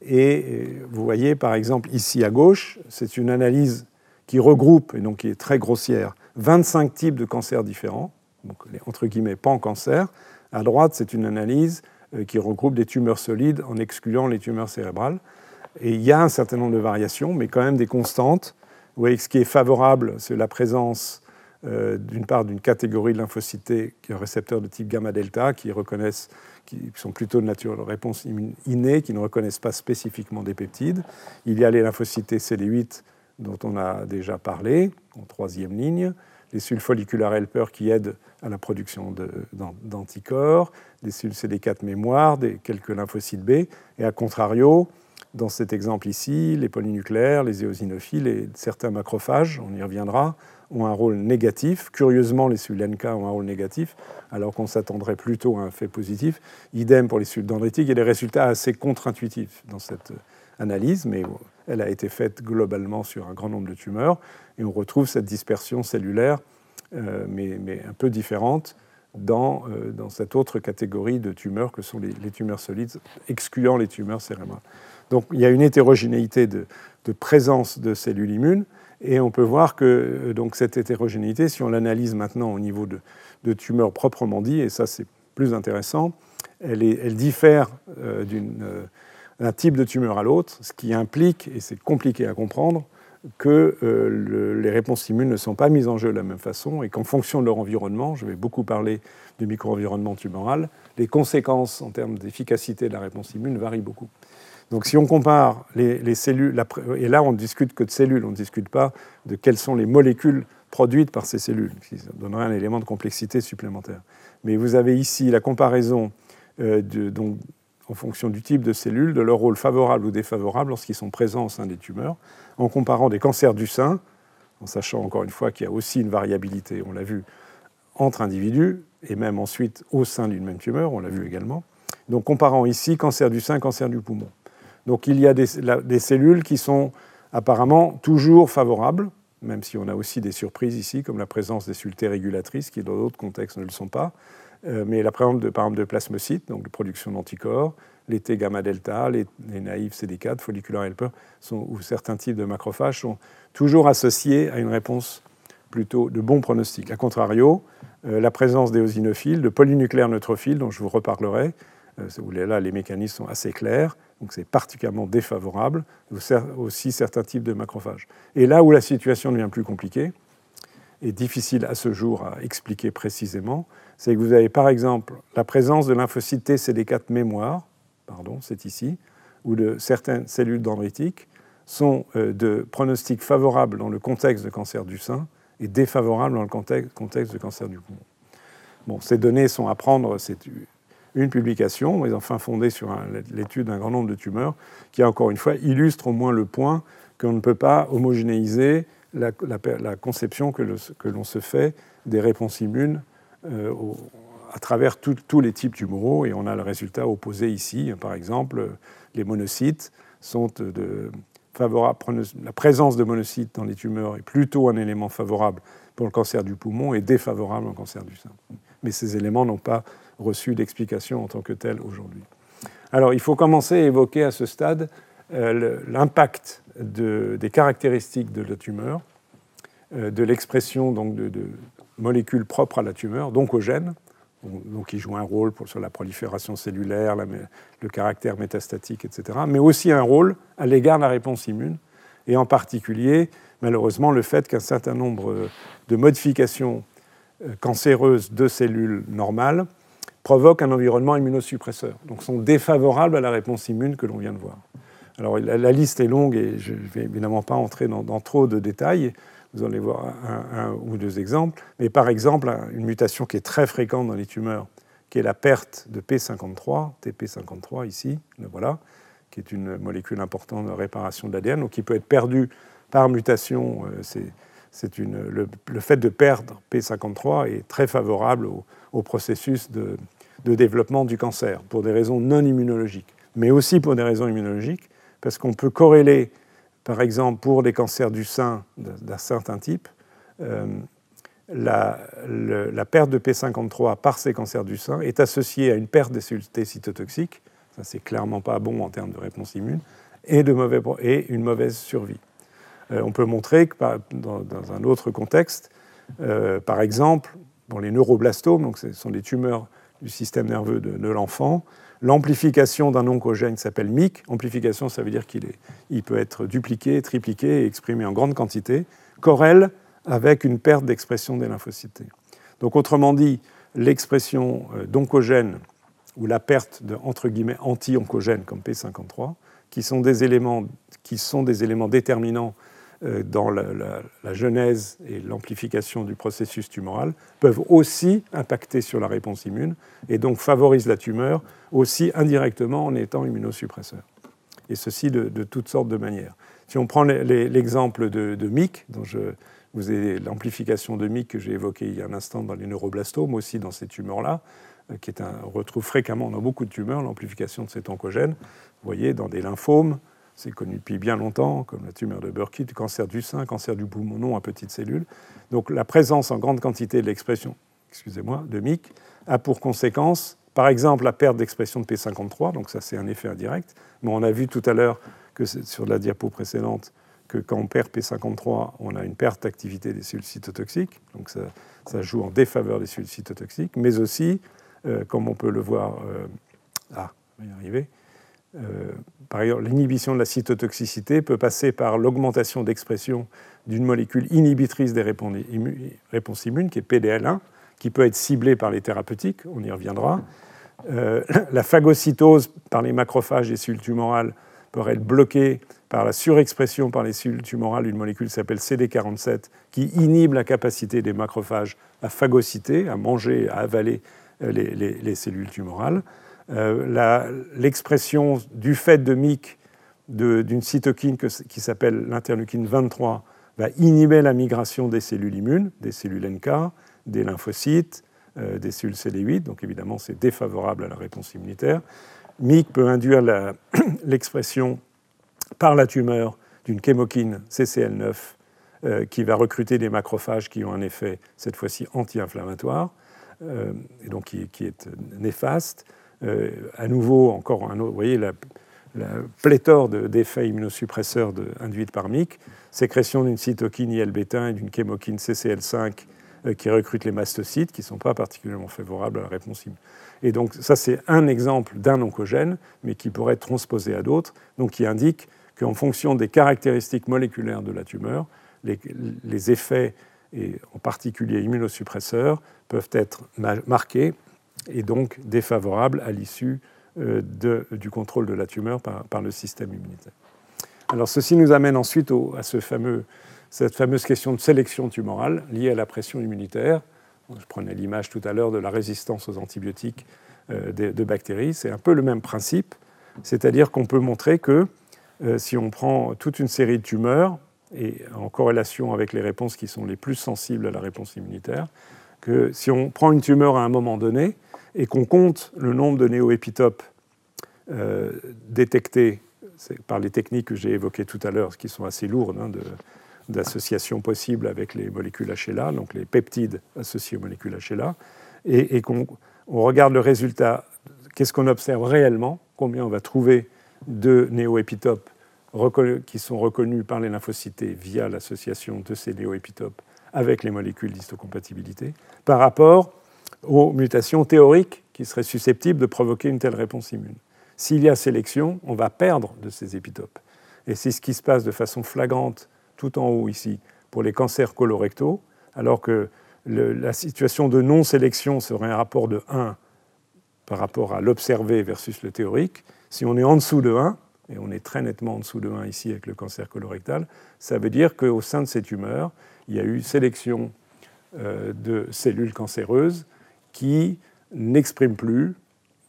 S2: Et euh, vous voyez par exemple ici à gauche, c'est une analyse qui regroupe, et donc qui est très grossière, 25 types de cancers différents, donc les, entre guillemets pas en cancer. À droite, c'est une analyse euh, qui regroupe des tumeurs solides en excluant les tumeurs cérébrales. Et il y a un certain nombre de variations, mais quand même des constantes. Vous voyez que ce qui est favorable, c'est la présence euh, d'une part d'une catégorie de lymphocytes qui est un récepteur de type gamma-delta, qui reconnaissent, qui sont plutôt de nature de réponse innée, qui ne reconnaissent pas spécifiquement des peptides. Il y a les lymphocytes CD8 dont on a déjà parlé, en troisième ligne, les cellules folliculaires helper qui aident à la production d'anticorps, des cellules CD4 mémoire, des, quelques lymphocytes B, et à contrario, dans cet exemple ici, les polynucléaires, les éosinophiles et certains macrophages, on y reviendra, ont un rôle négatif. Curieusement, les cellules NK ont un rôle négatif, alors qu'on s'attendrait plutôt à un fait positif. Idem pour les cellules dendritiques. Il y a des résultats assez contre-intuitifs dans cette analyse, mais elle a été faite globalement sur un grand nombre de tumeurs, et on retrouve cette dispersion cellulaire, euh, mais, un peu différente, dans, euh, cette autre catégorie de tumeurs que sont les, tumeurs solides, excluant les tumeurs cérébrales. Donc il y a une hétérogénéité de présence de cellules immunes, et on peut voir que euh, donc, cette hétérogénéité, si on l'analyse maintenant au niveau de, tumeurs proprement dit, et ça c'est plus intéressant, elle, elle diffère euh, euh, d'un type de tumeur à l'autre, ce qui implique, et c'est compliqué à comprendre, que les réponses immunes ne sont pas mises en jeu de la même façon et qu'en fonction de leur environnement, je vais beaucoup parler du micro-environnement tumoral, les conséquences en termes d'efficacité de la réponse immune varient beaucoup. Donc si on compare les, cellules, et là on ne discute que de cellules, on ne discute pas de quelles sont les molécules produites par ces cellules, qui donnerait un élément de complexité supplémentaire. Mais vous avez ici la comparaison euh, donc, en fonction du type de cellules, de leur rôle favorable ou défavorable lorsqu'ils sont présents au sein des tumeurs, en comparant des cancers du sein, en sachant encore une fois qu'il y a aussi une variabilité, on l'a vu, entre individus, et même ensuite au sein d'une même tumeur, on l'a vu également. Donc comparant ici cancer du sein, cancer du poumon. Donc il y a des, cellules qui sont apparemment toujours favorables, même si on a aussi des surprises ici, comme la présence des T régulatrices, qui dans d'autres contextes ne le sont pas. Euh, mais la présence de, par exemple de plasmocytes, donc de production d'anticorps, les T gamma delta, les, naïfs CD4, folliculaires helper, ou certains types de macrophages sont toujours associés à une réponse plutôt de bon pronostic. A contrario, euh, la présence d'éosinophiles, de polynucléaires neutrophiles, dont je vous reparlerai, euh, là les mécanismes sont assez clairs, donc c'est particulièrement défavorable, aussi certains types de macrophages. Et là où la situation devient plus compliquée, est difficile à ce jour à expliquer précisément, c'est que vous avez par exemple la présence de lymphocytes T CD4 mémoire, pardon, c'est ici, ou de certaines cellules dendritiques sont euh, de pronostics favorables dans le contexte de cancer du sein et défavorables dans le contexte de cancer du poumon. Bon, ces données sont à prendre, c'est une publication, mais enfin fondée sur l'étude d'un grand nombre de tumeurs, qui, encore une fois, illustre au moins le point qu'on ne peut pas homogénéiser la, conception que, l'on se fait des réponses immunes euh, à travers tous les types tumoraux, et on a le résultat opposé ici. Par exemple, les monocytes sont de, favorables. La présence de monocytes dans les tumeurs est plutôt un élément favorable pour le cancer du poumon et défavorable au cancer du sein. Mais ces éléments n'ont pas reçu d'explication en tant que tel aujourd'hui. Alors, il faut commencer à évoquer à ce stade euh, l'impact des caractéristiques de la tumeur, euh, de l'expression donc de, molécules propres à la tumeur, donc aux gènes, donc qui jouent un rôle sur la prolifération cellulaire, le caractère métastatique, etc., mais aussi un rôle à l'égard de la réponse immune, et en particulier, malheureusement, le fait qu'un certain nombre de modifications euh, cancéreuses de cellules normales provoquent un environnement immunosuppresseur, donc sont défavorables à la réponse immune que l'on vient de voir. Alors la, liste est longue et je ne vais évidemment pas entrer dans, trop de détails, vous allez voir un, ou deux exemples, mais par exemple une mutation qui est très fréquente dans les tumeurs, qui est la perte de P53, TP53 ici, le voilà, qui est une molécule importante de réparation de l'ADN, donc qui peut être perdue par mutation. Euh, le, le, fait de perdre P53 est très favorable au, processus de, développement du cancer, pour des raisons non immunologiques, mais aussi pour des raisons immunologiques, parce qu'on peut corréler, par exemple, pour des cancers du sein d'un certain type, euh, la, perte de P53 par ces cancers du sein est associée à une perte des cellules cytotoxiques, ça c'est clairement pas bon en termes de réponse immune, et, de et une mauvaise survie. Euh, on peut montrer que dans, un autre contexte, euh, par exemple, les neuroblastomes, donc ce sont des tumeurs du système nerveux de, l'enfant, l'amplification d'un oncogène s'appelle MIC, amplification ça veut dire qu'il il peut être dupliqué, tripliqué et exprimé en grande quantité, corrèle avec une perte d'expression des lymphocytes. Donc autrement dit, l'expression euh, d'oncogènes ou la perte de entre guillemets anti-oncogènes comme P53, qui sont des éléments, qui sont des éléments déterminants dans la, genèse et l'amplification du processus tumoral peuvent aussi impacter sur la réponse immune et donc favorisent la tumeur aussi indirectement en étant immunosuppresseur. Et ceci de, toutes sortes de manières. Si on prend l'exemple de, MIC, l'amplification de MIC que j'ai évoqué il y a un instant dans les neuroblastomes, aussi dans ces tumeurs-là, euh, qui est un, on retrouve fréquemment dans beaucoup de tumeurs l'amplification de cet oncogène. Vous voyez, dans des lymphomes, c'est connu depuis bien longtemps, comme la tumeur de Burkitt, cancer du sein, cancer du poumon non à petites cellules. Donc la présence en grande quantité de l'expression, excusez-moi, de MIC a pour conséquence, par exemple, la perte d'expression de P53, donc ça c'est un effet indirect, mais on a vu tout à l'heure que sur la diapo précédente que quand on perd P53, on a une perte d'activité des cellules cytotoxiques, donc ça, joue en défaveur des cellules cytotoxiques, mais aussi, euh, comme on peut le voir, euh, ah, on va y arriver, par ailleurs, l'inhibition de la cytotoxicité peut passer par l'augmentation d'expression d'une molécule inhibitrice des réponses immunes, qui est PDL1, qui peut être ciblée par les thérapeutiques, on y reviendra. Euh, la phagocytose par les macrophages des cellules tumorales peut être bloquée par la surexpression par les cellules tumorales d'une molécule qui s'appelle CD47, qui inhibe la capacité des macrophages à phagocyter, à manger, à avaler euh, les cellules tumorales. Euh, l'expression du fait de MIC d'une cytokine qui s'appelle l'interleukine 23 va inhiber la migration des cellules immunes, des cellules NK, des lymphocytes, euh, des cellules CD8, donc évidemment c'est défavorable à la réponse immunitaire. MIC peut induire l'expression par la tumeur d'une chémokine CCL9 euh, qui va recruter des macrophages qui ont un effet cette fois-ci anti-inflammatoire et donc qui est néfaste. Euh, à nouveau, encore un autre, vous voyez la, pléthore d'effets immunosuppresseurs induits par MIC, sécrétion d'une cytokine IL-bêta et d'une chémokine CCL5 euh, qui recrutent les mastocytes, qui ne sont pas particulièrement favorables à la réponse immunitaire. Et donc ça, c'est un exemple d'un oncogène, mais qui pourrait être transposé à d'autres, donc qui indique qu'en fonction des caractéristiques moléculaires de la tumeur, les, effets et en particulier immunosuppresseurs, peuvent être marqués et donc défavorables à l'issue du contrôle de la tumeur par, le système immunitaire. Alors ceci nous amène ensuite à cette fameuse question de sélection tumorale liée à la pression immunitaire. Je prenais l'image tout à l'heure de la résistance aux antibiotiques de bactéries. C'est un peu le même principe. C'est-à-dire qu'on peut montrer que euh, si on prend toute une série de tumeurs, et en corrélation avec les réponses qui sont les plus sensibles à la réponse immunitaire, que si on prend une tumeur à un moment donné et qu'on compte le nombre de néoépitopes euh, détectés par les techniques que j'ai évoquées tout à l'heure, qui sont assez lourdes hein, d'associations possibles avec les molécules HLA, donc les peptides associés aux molécules HLA, et, qu'on regarde le résultat, qu'est-ce qu'on observe réellement combien on va trouver de néoépitopes qui sont reconnus par les lymphocytes via l'association de ces néoépitopes avec les molécules d'histocompatibilité, par rapport aux mutations théoriques qui seraient susceptibles de provoquer une telle réponse immune. S'il y a sélection, on va perdre de ces épitopes. Et c'est ce qui se passe de façon flagrante tout en haut ici pour les cancers colorectaux, alors que la situation de non-sélection serait un rapport de 1 par rapport à l'observé versus le théorique. Si on est en dessous de 1, et on est très nettement en dessous de 1 ici avec le cancer colorectal, ça veut dire qu'au sein de ces tumeurs, il y a eu sélection euh, de cellules cancéreuses qui n'expriment plus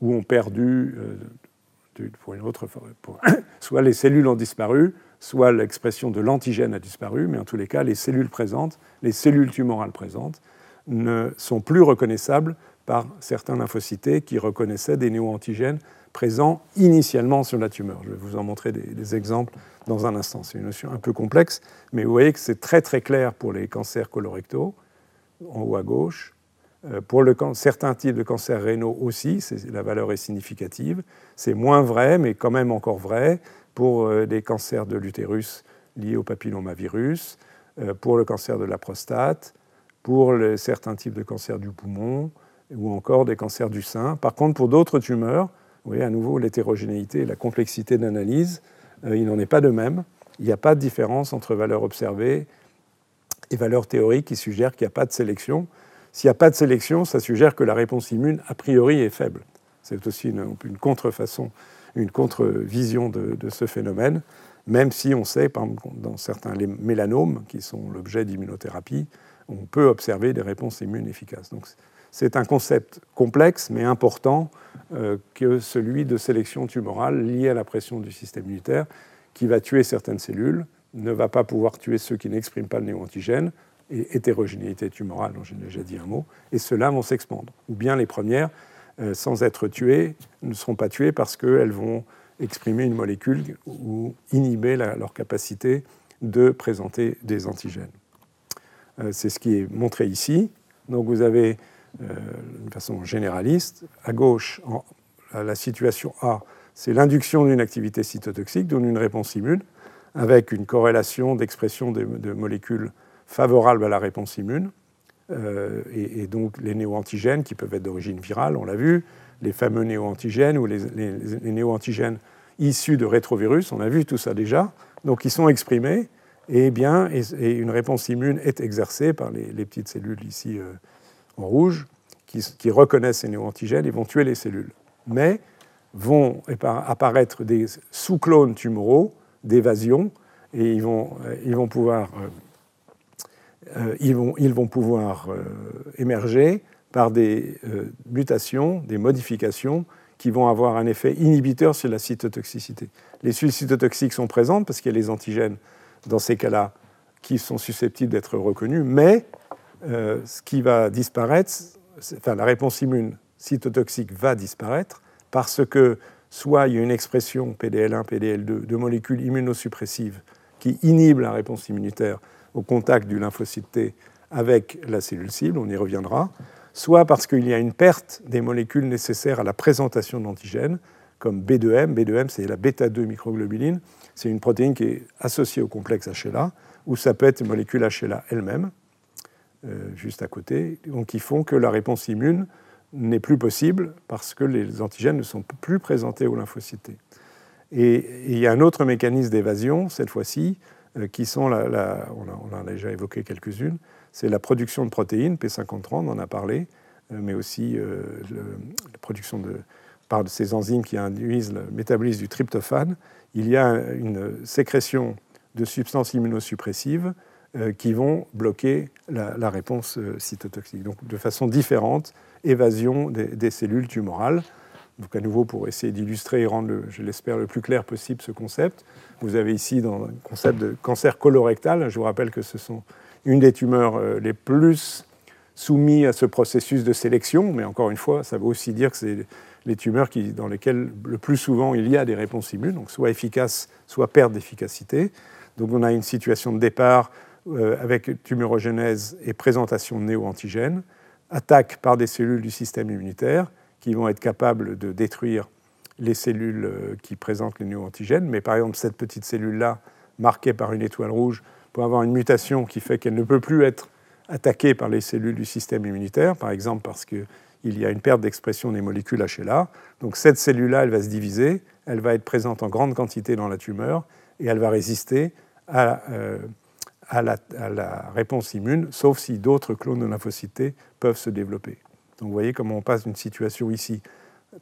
S2: ou ont perdu, euh, pour une autre soit les cellules ont disparu, soit l'expression de l'antigène a disparu, mais en tous les cas, les cellules présentes, les cellules tumorales présentes, ne sont plus reconnaissables par certains lymphocytés qui reconnaissaient des néoantigènes présents initialement sur la tumeur. Je vais vous en montrer des, exemples dans un instant. C'est une notion un peu complexe, mais vous voyez que c'est très très clair pour les cancers colorectaux, en haut à gauche. Euh, pour certains types de cancers rénaux aussi, la valeur est significative. C'est moins vrai, mais quand même encore vrai, pour euh, des cancers de l'utérus liés au papillomavirus, euh, pour le cancer de la prostate, pour certains types de cancers du poumon, ou encore des cancers du sein. Par contre, pour d'autres tumeurs, vous voyez à nouveau l'hétérogénéité et la complexité d'analyse, il n'en est pas de même. Il n'y a pas de différence entre valeurs observées et valeurs théoriques qui suggèrent qu'il n'y a pas de sélection. S'il n'y a pas de sélection, ça suggère que la réponse immune, a priori, est faible. C'est aussi une, contrefaçon, une contre-vision de, de, ce phénomène, même si on sait, par exemple, dans certains mélanomes, qui sont l'objet d'immunothérapie, on peut observer des réponses immunes efficaces. Donc, c'est un concept complexe mais important euh, que celui de sélection tumorale lié à la pression du système immunitaire qui va tuer certaines cellules, ne va pas pouvoir tuer ceux qui n'expriment pas le néoantigène, et hétérogénéité tumorale dont j'ai déjà dit un mot, et ceux-là vont s'expandre. Ou bien les premières, euh, sans être tuées, ne seront pas tuées parce qu'elles vont exprimer une molécule ou inhiber leur capacité de présenter des antigènes. Euh, c'est ce qui est montré ici. Donc vous avez euh, façon généraliste. À gauche, la situation A, c'est l'induction d'une activité cytotoxique, donne une réponse immune, avec une corrélation d'expression de, molécules favorables à la réponse immune, euh, et, donc les néoantigènes qui peuvent être d'origine virale, on l'a vu, les fameux néoantigènes ou les, les, néoantigènes issus de rétrovirus, on a vu tout ça déjà, donc ils sont exprimés, et, bien, et, une réponse immune est exercée par les, petites cellules ici euh, en rouge, qui, reconnaissent ces néoantigènes et vont tuer les cellules. Mais vont apparaître des sous-clones tumoraux d'évasion et ils vont, euh, ils vont pouvoir, euh, ils vont, pouvoir émerger par des mutations, des modifications qui vont avoir un effet inhibiteur sur la cytotoxicité. Les cellules cytotoxiques sont présentes parce qu'il y a les antigènes dans ces cas-là qui sont susceptibles d'être reconnus, mais euh, ce qui va disparaître, enfin, la réponse immune cytotoxique va disparaître parce que soit il y a une expression PDL1, PDL2 de molécules immunosuppressives qui inhibent la réponse immunitaire au contact du lymphocyte T avec la cellule cible, on y reviendra, soit parce qu'il y a une perte des molécules nécessaires à la présentation d'antigènes, comme B2M. B2M, c'est la bêta-2 microglobuline. C'est une protéine qui est associée au complexe HLA, ou ça peut être une molécule HLA elle-même. Euh, juste à côté, donc qui font que la réponse immune n'est plus possible parce que les antigènes ne sont plus présentés aux lymphocytes. Et, il y a un autre mécanisme d'évasion, cette fois-ci, qui sont, la, on, a déjà évoqué quelques-unes, c'est la production de protéines, P53, on en a parlé, mais aussi la production de, par ces enzymes qui induisent le métabolisme du tryptophane. Il y a une sécrétion de substances immunosuppressives qui vont bloquer la, réponse cytotoxique. Donc de façon différente, évasion des cellules tumorales. Donc à nouveau, pour essayer d'illustrer et rendre, je l'espère, le plus clair possible ce concept, vous avez ici dans le concept de cancer colorectal, je vous rappelle que ce sont une des tumeurs euh, les plus soumises à ce processus de sélection, mais encore une fois, ça veut aussi dire que c'est les tumeurs qui, dans lesquelles le plus souvent il y a des réponses immunes, donc soit efficaces, soit perte d'efficacité. Donc on a une situation de départ euh, avec tumorogénèse et présentation de néo-antigènes, attaque par des cellules du système immunitaire, qui vont être capables de détruire les cellules euh, qui présentent les néo-antigènes. Mais par exemple, cette petite cellule-là, marquée par une étoile rouge, peut avoir une mutation qui fait qu'elle ne peut plus être attaquée par les cellules du système immunitaire, par exemple parce qu'il y a une perte d'expression des molécules HLA. Donc cette cellule-là, elle va se diviser, elle va être présente en grande quantité dans la tumeur et elle va résister à, euh, la, à la, réponse immune, sauf si d'autres clones de lymphocytes peuvent se développer. Donc vous voyez comment on passe d'une situation ici,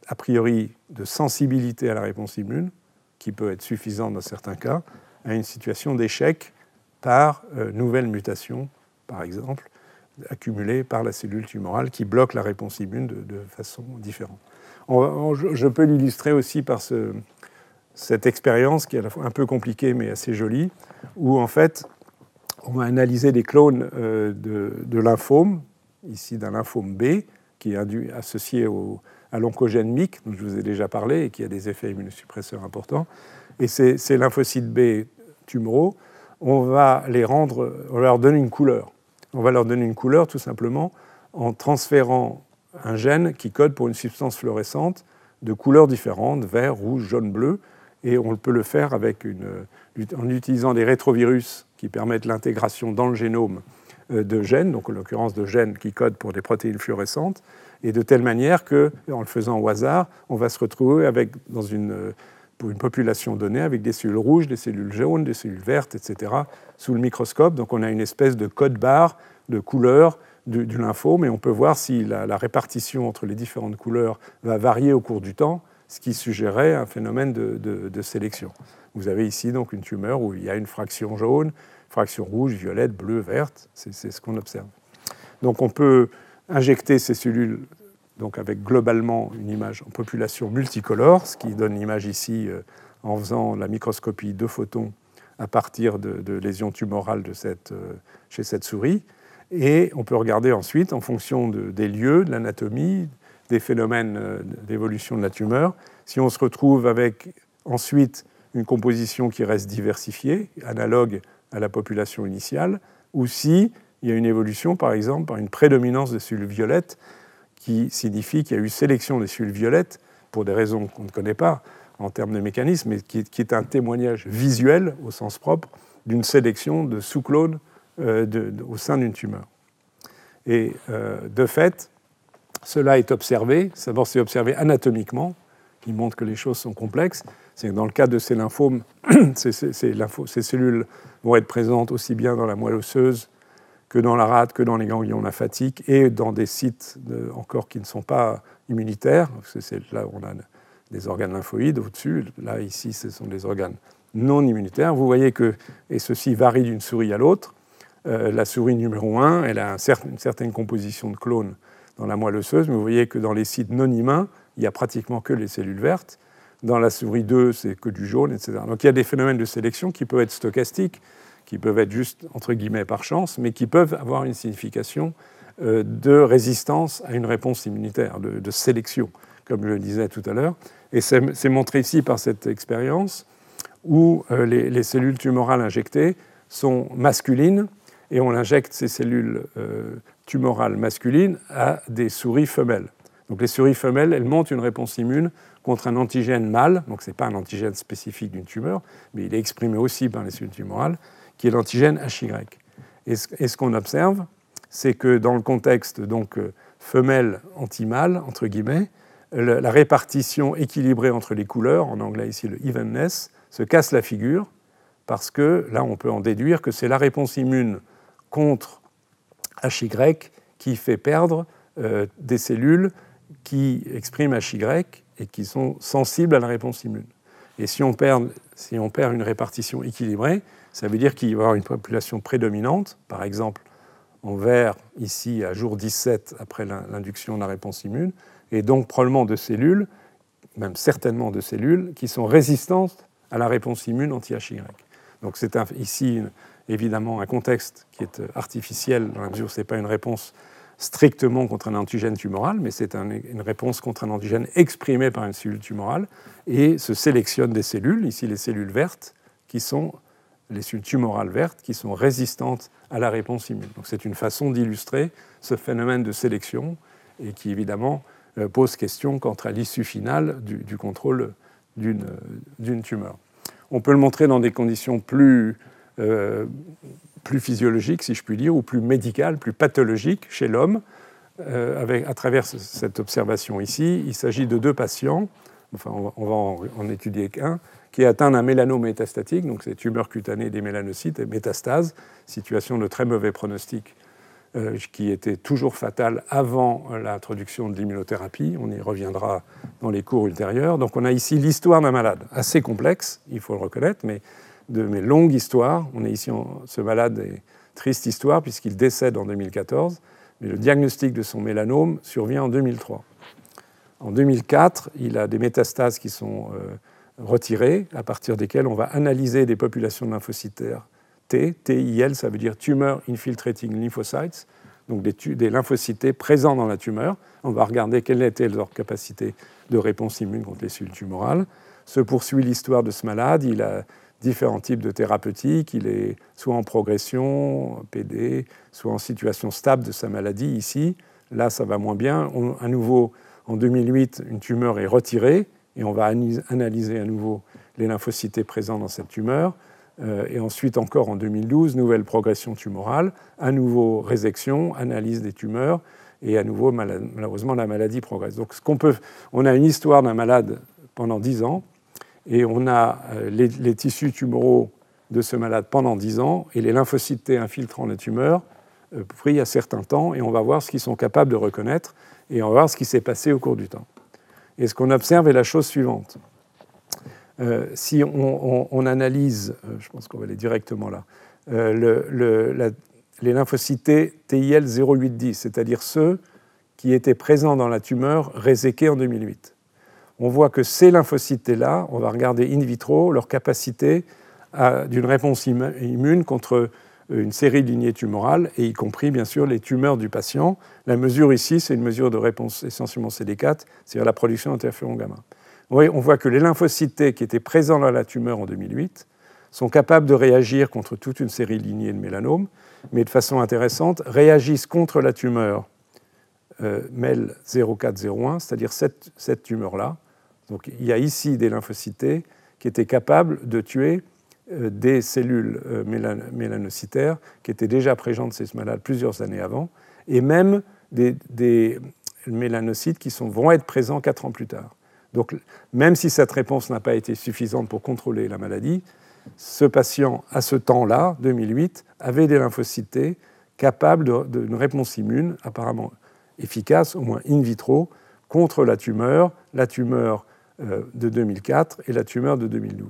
S2: a priori, de sensibilité à la réponse immune, qui peut être suffisante dans certains cas, à une situation d'échec par euh, nouvelle mutation, par exemple, accumulée par la cellule tumorale qui bloque la réponse immune de, façon différente. je peux l'illustrer aussi par cette expérience qui est à la fois un peu compliquée mais assez jolie, où en fait on va analyser des clones euh, de, de lymphome, ici d'un lymphome B, qui est associé à l'oncogène MYC, dont je vous ai déjà parlé, et qui a des effets immunosuppresseurs importants. Et ces, lymphocytes B tumoraux, on va les rendre, on leur donner une couleur. On va leur donner une couleur tout simplement en transférant un gène qui code pour une substance fluorescente de couleurs différentes, vert, rouge, jaune, bleu, et on peut le faire avec en utilisant des rétrovirus qui permettent l'intégration dans le génome de gènes, donc en l'occurrence de gènes qui codent pour des protéines fluorescentes, et de telle manière que, en le faisant au hasard, on va se retrouver avec, dans une, euh, pour une population donnée avec des cellules rouges, des cellules jaunes, des cellules vertes, etc., sous le microscope. Donc on a une espèce de code barre de couleurs du, lymphome, et on peut voir si la, répartition entre les différentes couleurs va varier au cours du temps, ce qui suggérerait un phénomène de, de sélection. Vous avez ici donc une tumeur où il y a une fraction jaune, fraction rouge, violette, bleue, verte, c'est ce qu'on observe. Donc on peut injecter ces cellules donc avec globalement une image en population multicolore, ce qui donne l'image ici euh, en faisant la microscopie de photons à partir de, lésions tumorales de cette, euh, chez cette souris. Et on peut regarder ensuite, en fonction des lieux, de l'anatomie, des phénomènes euh, d'évolution de la tumeur, si on se retrouve avec ensuite une composition qui reste diversifiée, analogue à la population initiale, ou si il y a une évolution, par exemple, par une prédominance de cellules violettes, qui signifie qu'il y a eu sélection des cellules violettes, pour des raisons qu'on ne connaît pas en termes de mécanisme, mais qui, est un témoignage visuel, au sens propre, d'une sélection de sous-clones euh, au sein d'une tumeur. Et euh, de fait, cela est observé, d'abord c'est observé anatomiquement, qui montre que les choses sont complexes, c'est que dans le cas de ces lymphomes, ces, cellules vont être présentes aussi bien dans la moelle osseuse que dans la rate, que dans les ganglions lymphatiques et dans des sites encore qui ne sont pas immunitaires. Là on a des organes lymphoïdes au-dessus. Là, ici, ce sont des organes non immunitaires. Vous voyez que, et ceci varie d'une souris à l'autre, euh, la souris numéro 1, elle a une certaine composition de clones dans la moelle osseuse, mais vous voyez que dans les sites non humains, il n'y a pratiquement que les cellules vertes. Dans la souris 2, c'est que du jaune, etc. Donc il y a des phénomènes de sélection qui peuvent être stochastiques, qui peuvent être juste, entre guillemets, par chance, mais qui peuvent avoir une signification euh, de résistance à une réponse immunitaire, de, sélection, comme je le disais tout à l'heure. Et c'est montré ici par cette expérience où euh, les, cellules tumorales injectées sont masculines et on injecte ces cellules euh, tumorales masculines à des souris femelles. Donc les souris femelles, elles montent une réponse immune contre un antigène mâle, donc ce n'est pas un antigène spécifique d'une tumeur, mais il est exprimé aussi par les cellules tumorales, qui est l'antigène HY. Et ce, qu'on observe, c'est que dans le contexte donc euh, femelle anti-mâle, entre guillemets, la répartition équilibrée entre les couleurs, en anglais ici le evenness, se casse la figure, parce que là on peut en déduire que c'est la réponse immune contre HY qui fait perdre euh, des cellules qui expriment HY et qui sont sensibles à la réponse immune. Et si on perd, si on perd une répartition équilibrée, ça veut dire qu'il va y avoir une population prédominante, par exemple en vert ici à jour 17 après l'induction de la réponse immune, et donc probablement de cellules, même certainement de cellules, qui sont résistantes à la réponse immune anti-HY. Donc c'est ici évidemment un contexte qui est artificiel dans la mesure où ce n'est pas une réponse strictement contre un antigène tumoral, mais c'est une réponse contre un antigène exprimé par une cellule tumorale, et se sélectionne des cellules, ici les cellules vertes, qui sont les cellules tumorales vertes, qui sont résistantes à la réponse immune. Donc c'est une façon d'illustrer ce phénomène de sélection, et qui évidemment euh, pose question quant à l'issue finale du, contrôle d'une tumeur. On peut le montrer dans des conditions plus euh, plus physiologique, si je puis dire, ou plus médical, plus pathologique chez l'homme, euh, à travers cette observation ici. Il s'agit de deux patients, enfin on va, en, étudier qu'un, qui est atteint d'un mélanome métastatique, donc c'est tumeur cutanée des mélanocytes et métastase, situation de très mauvais pronostic euh, qui était toujours fatale avant l'introduction de l'immunothérapie. On y reviendra dans les cours ultérieurs. Donc on a ici l'histoire d'un malade, assez complexe, il faut le reconnaître, mais de mes longues histoires. On est ici, en, ce malade est triste histoire puisqu'il décède en 2014, mais le diagnostic de son mélanome survient en 2003. En 2004, il a des métastases qui sont euh, retirées, à partir desquelles on va analyser des populations de lymphocytaires T, TIL, ça veut dire Tumor Infiltrating Lymphocytes, donc des, lymphocytes présents dans la tumeur. On va regarder quelle était leur capacité de réponse immune contre les cellules tumorales. Se poursuit l'histoire de ce malade. Il a différents types de thérapeutiques. Il est soit en progression, PD, soit en situation stable de sa maladie ici. Là, ça va moins bien. à nouveau, en 2008, une tumeur est retirée et on va analyser à nouveau les lymphocytes présents dans cette tumeur. Euh, et ensuite, encore en 2012, nouvelle progression tumorale, à nouveau résection, analyse des tumeurs, et à nouveau, malheureusement, la maladie progresse. Donc, ce qu'on peut, on a une histoire d'un malade pendant 10 ans, et on a euh, les, tissus tumoraux de ce malade pendant 10 ans et les lymphocytes T infiltrant la tumeur euh, pris à certains temps et on va voir ce qu'ils sont capables de reconnaître et on va voir ce qui s'est passé au cours du temps. Et ce qu'on observe est la chose suivante. Euh, si on, analyse, je pense qu'on va aller directement là, les lymphocytes TIL 0810, c'est-à-dire ceux qui étaient présents dans la tumeur réséquée en 2008 on voit que ces lymphocytes-là, on va regarder in vitro leur capacité d'une réponse immune contre une série de lignées tumorales, et y compris bien sûr les tumeurs du patient. La mesure ici, c'est une mesure de réponse essentiellement CD4, c'est-à-dire la production d'interféron gamma. on voit que les lymphocytes qui étaient présents dans la tumeur en 2008 sont capables de réagir contre toute une série de lignées de mélanome, mais de façon intéressante, réagissent contre la tumeur euh, MEL 0401, c'est-à-dire cette tumeur-là, donc il y a ici des lymphocytes qui étaient capables de tuer euh, des cellules euh, mélanocytaires qui étaient déjà présentes chez ce malade plusieurs années avant, et même des, mélanocytes qui vont être présents quatre ans plus tard. Donc même si cette réponse n'a pas été suffisante pour contrôler la maladie, ce patient, à ce temps-là, 2008, avait des lymphocytes capables d'une réponse immune apparemment efficace, au moins in vitro, contre la tumeur, la tumeur de 2004 et la tumeur de 2012.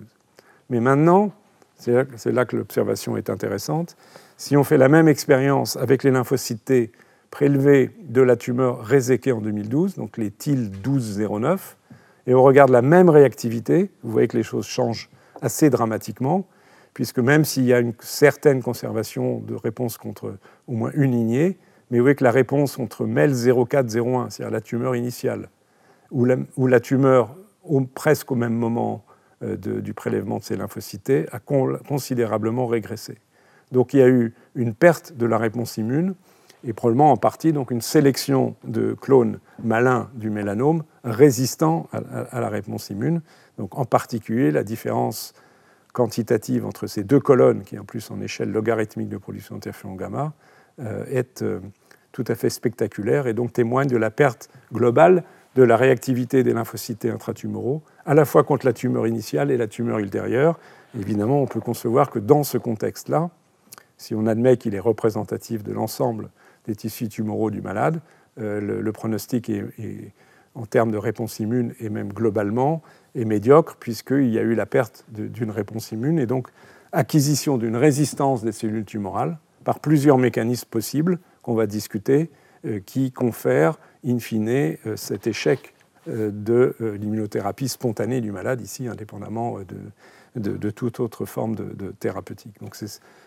S2: Mais maintenant, c'est là, que l'observation est intéressante, si on fait la même expérience avec les lymphocytes prélevés de la tumeur réséquée en 2012, donc les TIL 1209, et on regarde la même réactivité, vous voyez que les choses changent assez dramatiquement, puisque même s'il y a une certaine conservation de réponse contre au moins une lignée, mais vous voyez que la réponse contre MEL 0401, c'est-à-dire la tumeur initiale, ou la tumeur presque au même moment euh, du prélèvement de ces lymphocytes, a considérablement régressé. Donc il y a eu une perte de la réponse immune et probablement en partie donc une sélection de clones malins du mélanome résistant à, la réponse immune. Donc en particulier la différence quantitative entre ces deux colonnes, qui en plus en échelle logarithmique de production d'interféron gamma, euh, est euh, tout à fait spectaculaire et donc témoigne de la perte globale de la réactivité des lymphocytes intratumoraux, à la fois contre la tumeur initiale et la tumeur ultérieure. Évidemment, on peut concevoir que dans ce contexte-là, si on admet qu'il est représentatif de l'ensemble des tissus tumoraux du malade, le, pronostic est, en termes de réponse immune et même globalement est médiocre puisqu'il y a eu la perte d'une réponse immune et donc acquisition d'une résistance des cellules tumorales par plusieurs mécanismes possibles qu'on va discuter qui confèrent in fine cet échec de l'immunothérapie spontanée du malade, ici indépendamment de, toute autre forme de, thérapeutique. Donc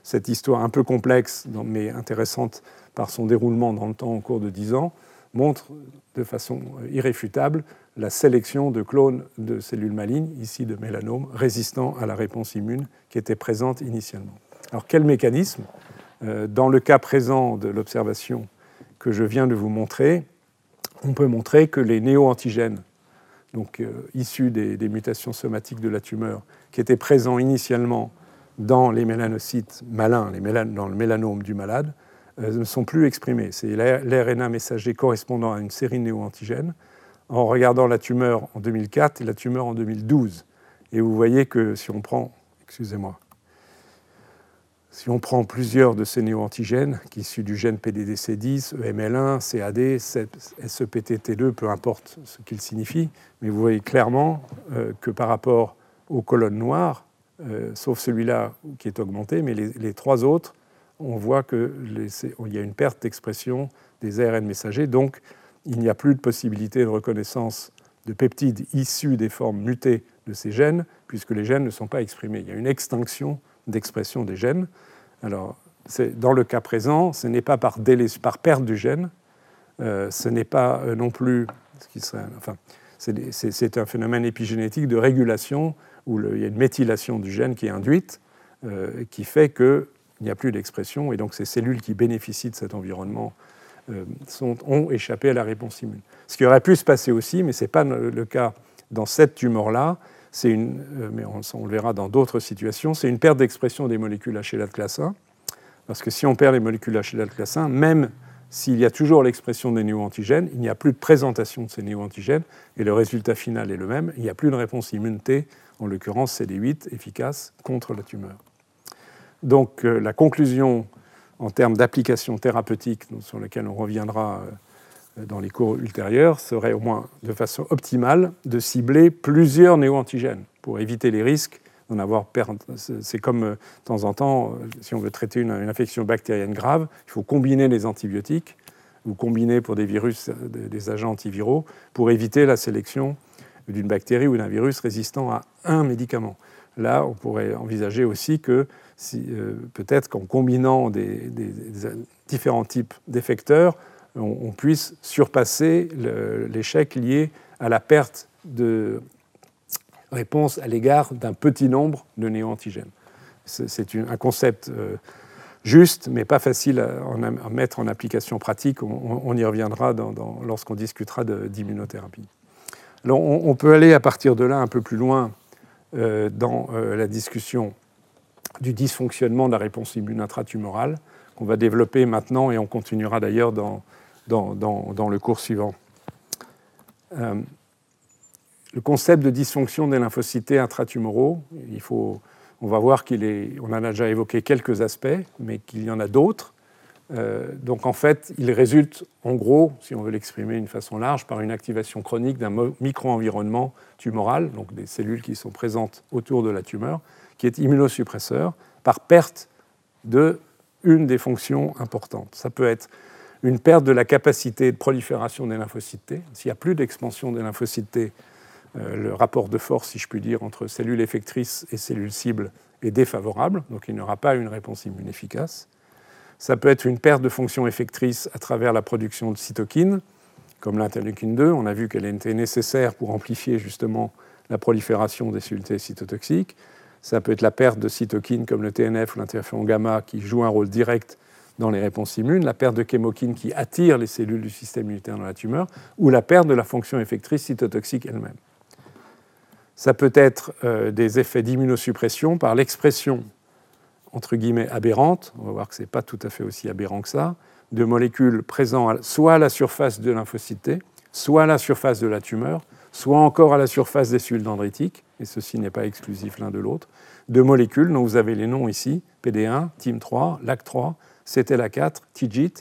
S2: cette histoire un peu complexe, mais intéressante par son déroulement dans le temps au cours de dix ans, montre de façon irréfutable la sélection de clones de cellules malignes, ici de mélanomes, résistants à la réponse immune qui était présente initialement. Alors quel mécanisme? Euh, Dans le cas présent de l'observation que je viens de vous montrer, on peut montrer que les néo-antigènes donc euh, issus des, mutations somatiques de la tumeur, qui étaient présents initialement dans les mélanocytes malins, dans le mélanome du malade, euh, ne sont plus exprimés. C'est l'RNA messager correspondant à une série de néo-antigènes, en regardant la tumeur en 2004 et la tumeur en 2012. Et vous voyez que si on prend, excusez-moi, si on prend plusieurs de ces néo-antigènes, qui issus du gène PDDC10, EML1, CAD, SEPTT2, peu importe ce qu'ils signifient, mais vous voyez clairement euh, que par rapport aux colonnes noires, euh, sauf celui-là qui est augmenté, mais les, trois autres, on voit qu'il y a une perte d'expression des ARN messagers, donc il n'y a plus de possibilité de reconnaissance de peptides issus des formes mutées de ces gènes, puisque les gènes ne sont pas exprimés. Il y a une extinction d'expression des gènes. Alors, dans le cas présent, ce n'est pas par, délai, par perte du gène, euh, ce n'est pas euh, non plus, ce qui serait, enfin, c'est un phénomène épigénétique de régulation où il y a une méthylation du gène qui est induite, euh, qui fait qu'il n'y a plus d'expression, et donc ces cellules qui bénéficient de cet environnement sont, ont échappé à la réponse immune. Ce qui aurait pu se passer aussi, mais ce n'est pas le cas dans cette tumeur-là, c'est une, euh, mais on, le verra dans d'autres situations, c'est une perte d'expression des molécules HLA de classe 1. Parce que si on perd les molécules HLA de classe 1, même s'il y a toujours l'expression des néo-antigènes, il n'y a plus de présentation de ces néo-antigènes et le résultat final est le même. Il n'y a plus de réponse immunité, en l'occurrence CD8, efficace contre la tumeur. Donc euh, la conclusion en termes d'application thérapeutique, sur laquelle on reviendra euh, dans les cours ultérieurs serait au moins de façon optimale de cibler plusieurs néo-antigènes pour éviter les risques d'en avoir perdu. C'est comme euh, de temps en temps, euh, si on veut traiter une, infection bactérienne grave, il faut combiner les antibiotiques ou combiner pour des virus euh, des, agents antiviraux pour éviter la sélection d'une bactérie ou d'un virus résistant à un médicament. Là, on pourrait envisager aussi que si, peut-être qu'en combinant des différents types d'effecteurs, on, puisse surpasser l'échec lié à la perte de réponse à l'égard d'un petit nombre de néo-antigènes. C'est un concept euh, juste, mais pas facile à, mettre en application pratique. On, y reviendra lorsqu'on discutera d'immunothérapie. On, peut aller à partir de là un peu plus loin euh, dans euh, la discussion du dysfonctionnement de la réponse immune intratumorale qu'on va développer maintenant et on continuera d'ailleurs dans, dans, le cours suivant. Euh, le concept de dysfonction des lymphocytes intratumoraux, il faut, on va voir qu'il est, on en a déjà évoqué quelques aspects, mais qu'il y en a d'autres. Euh, donc en fait, il résulte en gros, si on veut l'exprimer d'une façon large, par une activation chronique d'un micro-environnement tumoral, donc des cellules qui sont présentes autour de la tumeur, qui est immunosuppresseur, par perte de une des fonctions importantes. Ça peut être une perte de la capacité de prolifération des lymphocytes. S'il n'y a plus d'expansion des lymphocytes euh, le rapport de force, si je puis dire, entre cellules effectrices et cellules cibles est défavorable, donc il n'y aura pas une réponse immune efficace. Ça peut être une perte de fonction effectrice à travers la production de cytokines, comme l'interleukine 2. On a vu qu'elle était nécessaire pour amplifier justement la prolifération des cellules T cytotoxiques. Ça peut être la perte de cytokines comme le TNF ou l'interféron gamma qui jouent un rôle direct dans les réponses immunes, la perte de chémokines qui attire les cellules du système immunitaire dans la tumeur, ou la perte de la fonction effectrice cytotoxique elle-même. Ça peut être euh, des effets d'immunosuppression par l'expression, entre guillemets, aberrante, on va voir que ce n'est pas tout à fait aussi aberrant que ça, de molécules présentes soit à la surface de lymphocyte soit à la surface de la tumeur, soit encore à la surface des cellules dendritiques, et ceci n'est pas exclusif l'un de l'autre, de molécules dont vous avez les noms ici, PD1, TIM3, LAC3, c'était la 4, TIGIT,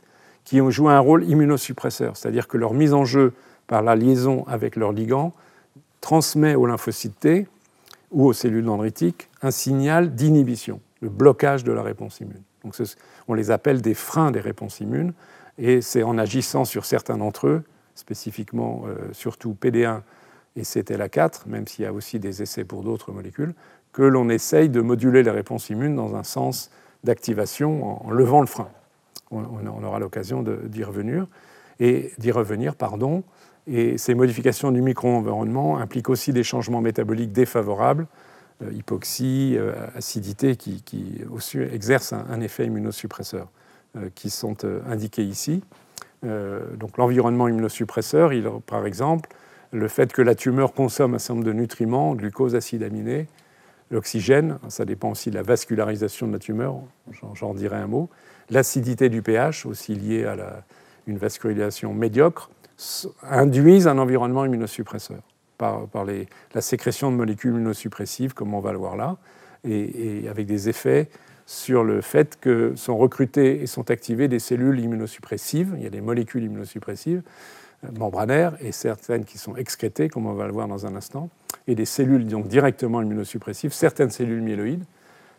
S2: qui ont joué un rôle immunosuppresseur, c'est-à-dire que leur mise en jeu par la liaison avec leur ligand transmet aux lymphocytes T ou aux cellules dendritiques un signal d'inhibition, le blocage de la réponse immune. Donc on les appelle des freins des réponses immunes, et c'est en agissant sur certains d'entre eux, spécifiquement euh, surtout PD1 et CTLA4, même s'il y a aussi des essais pour d'autres molécules, que l'on essaye de moduler les réponses immunes dans un sens d'activation en, levant le frein. On, aura l'occasion d'y revenir. Et d'y revenir, pardon. Et ces modifications du micro-environnement impliquent aussi des changements métaboliques défavorables, euh, hypoxie, euh, acidité, qui, exercent un, effet immunosuppresseur, euh, qui sont indiqués ici. donc l'environnement immunosuppresseur, il, par exemple, le fait que la tumeur consomme un certain nombre de nutriments, glucose, acide aminé, l'oxygène, ça dépend aussi de la vascularisation de la tumeur, j'en dirai un mot, l'acidité du pH, aussi liée à une vascularisation médiocre, induisent un environnement immunosuppresseur par, la sécrétion de molécules immunosuppressives, comme on va le voir là, et, avec des effets sur le fait que sont recrutées et sont activées des cellules immunosuppressives, il y a des molécules immunosuppressives membranaires et certaines qui sont excrétées, comme on va le voir dans un instant, et des cellules donc directement immunosuppressives, certaines cellules myéloïdes,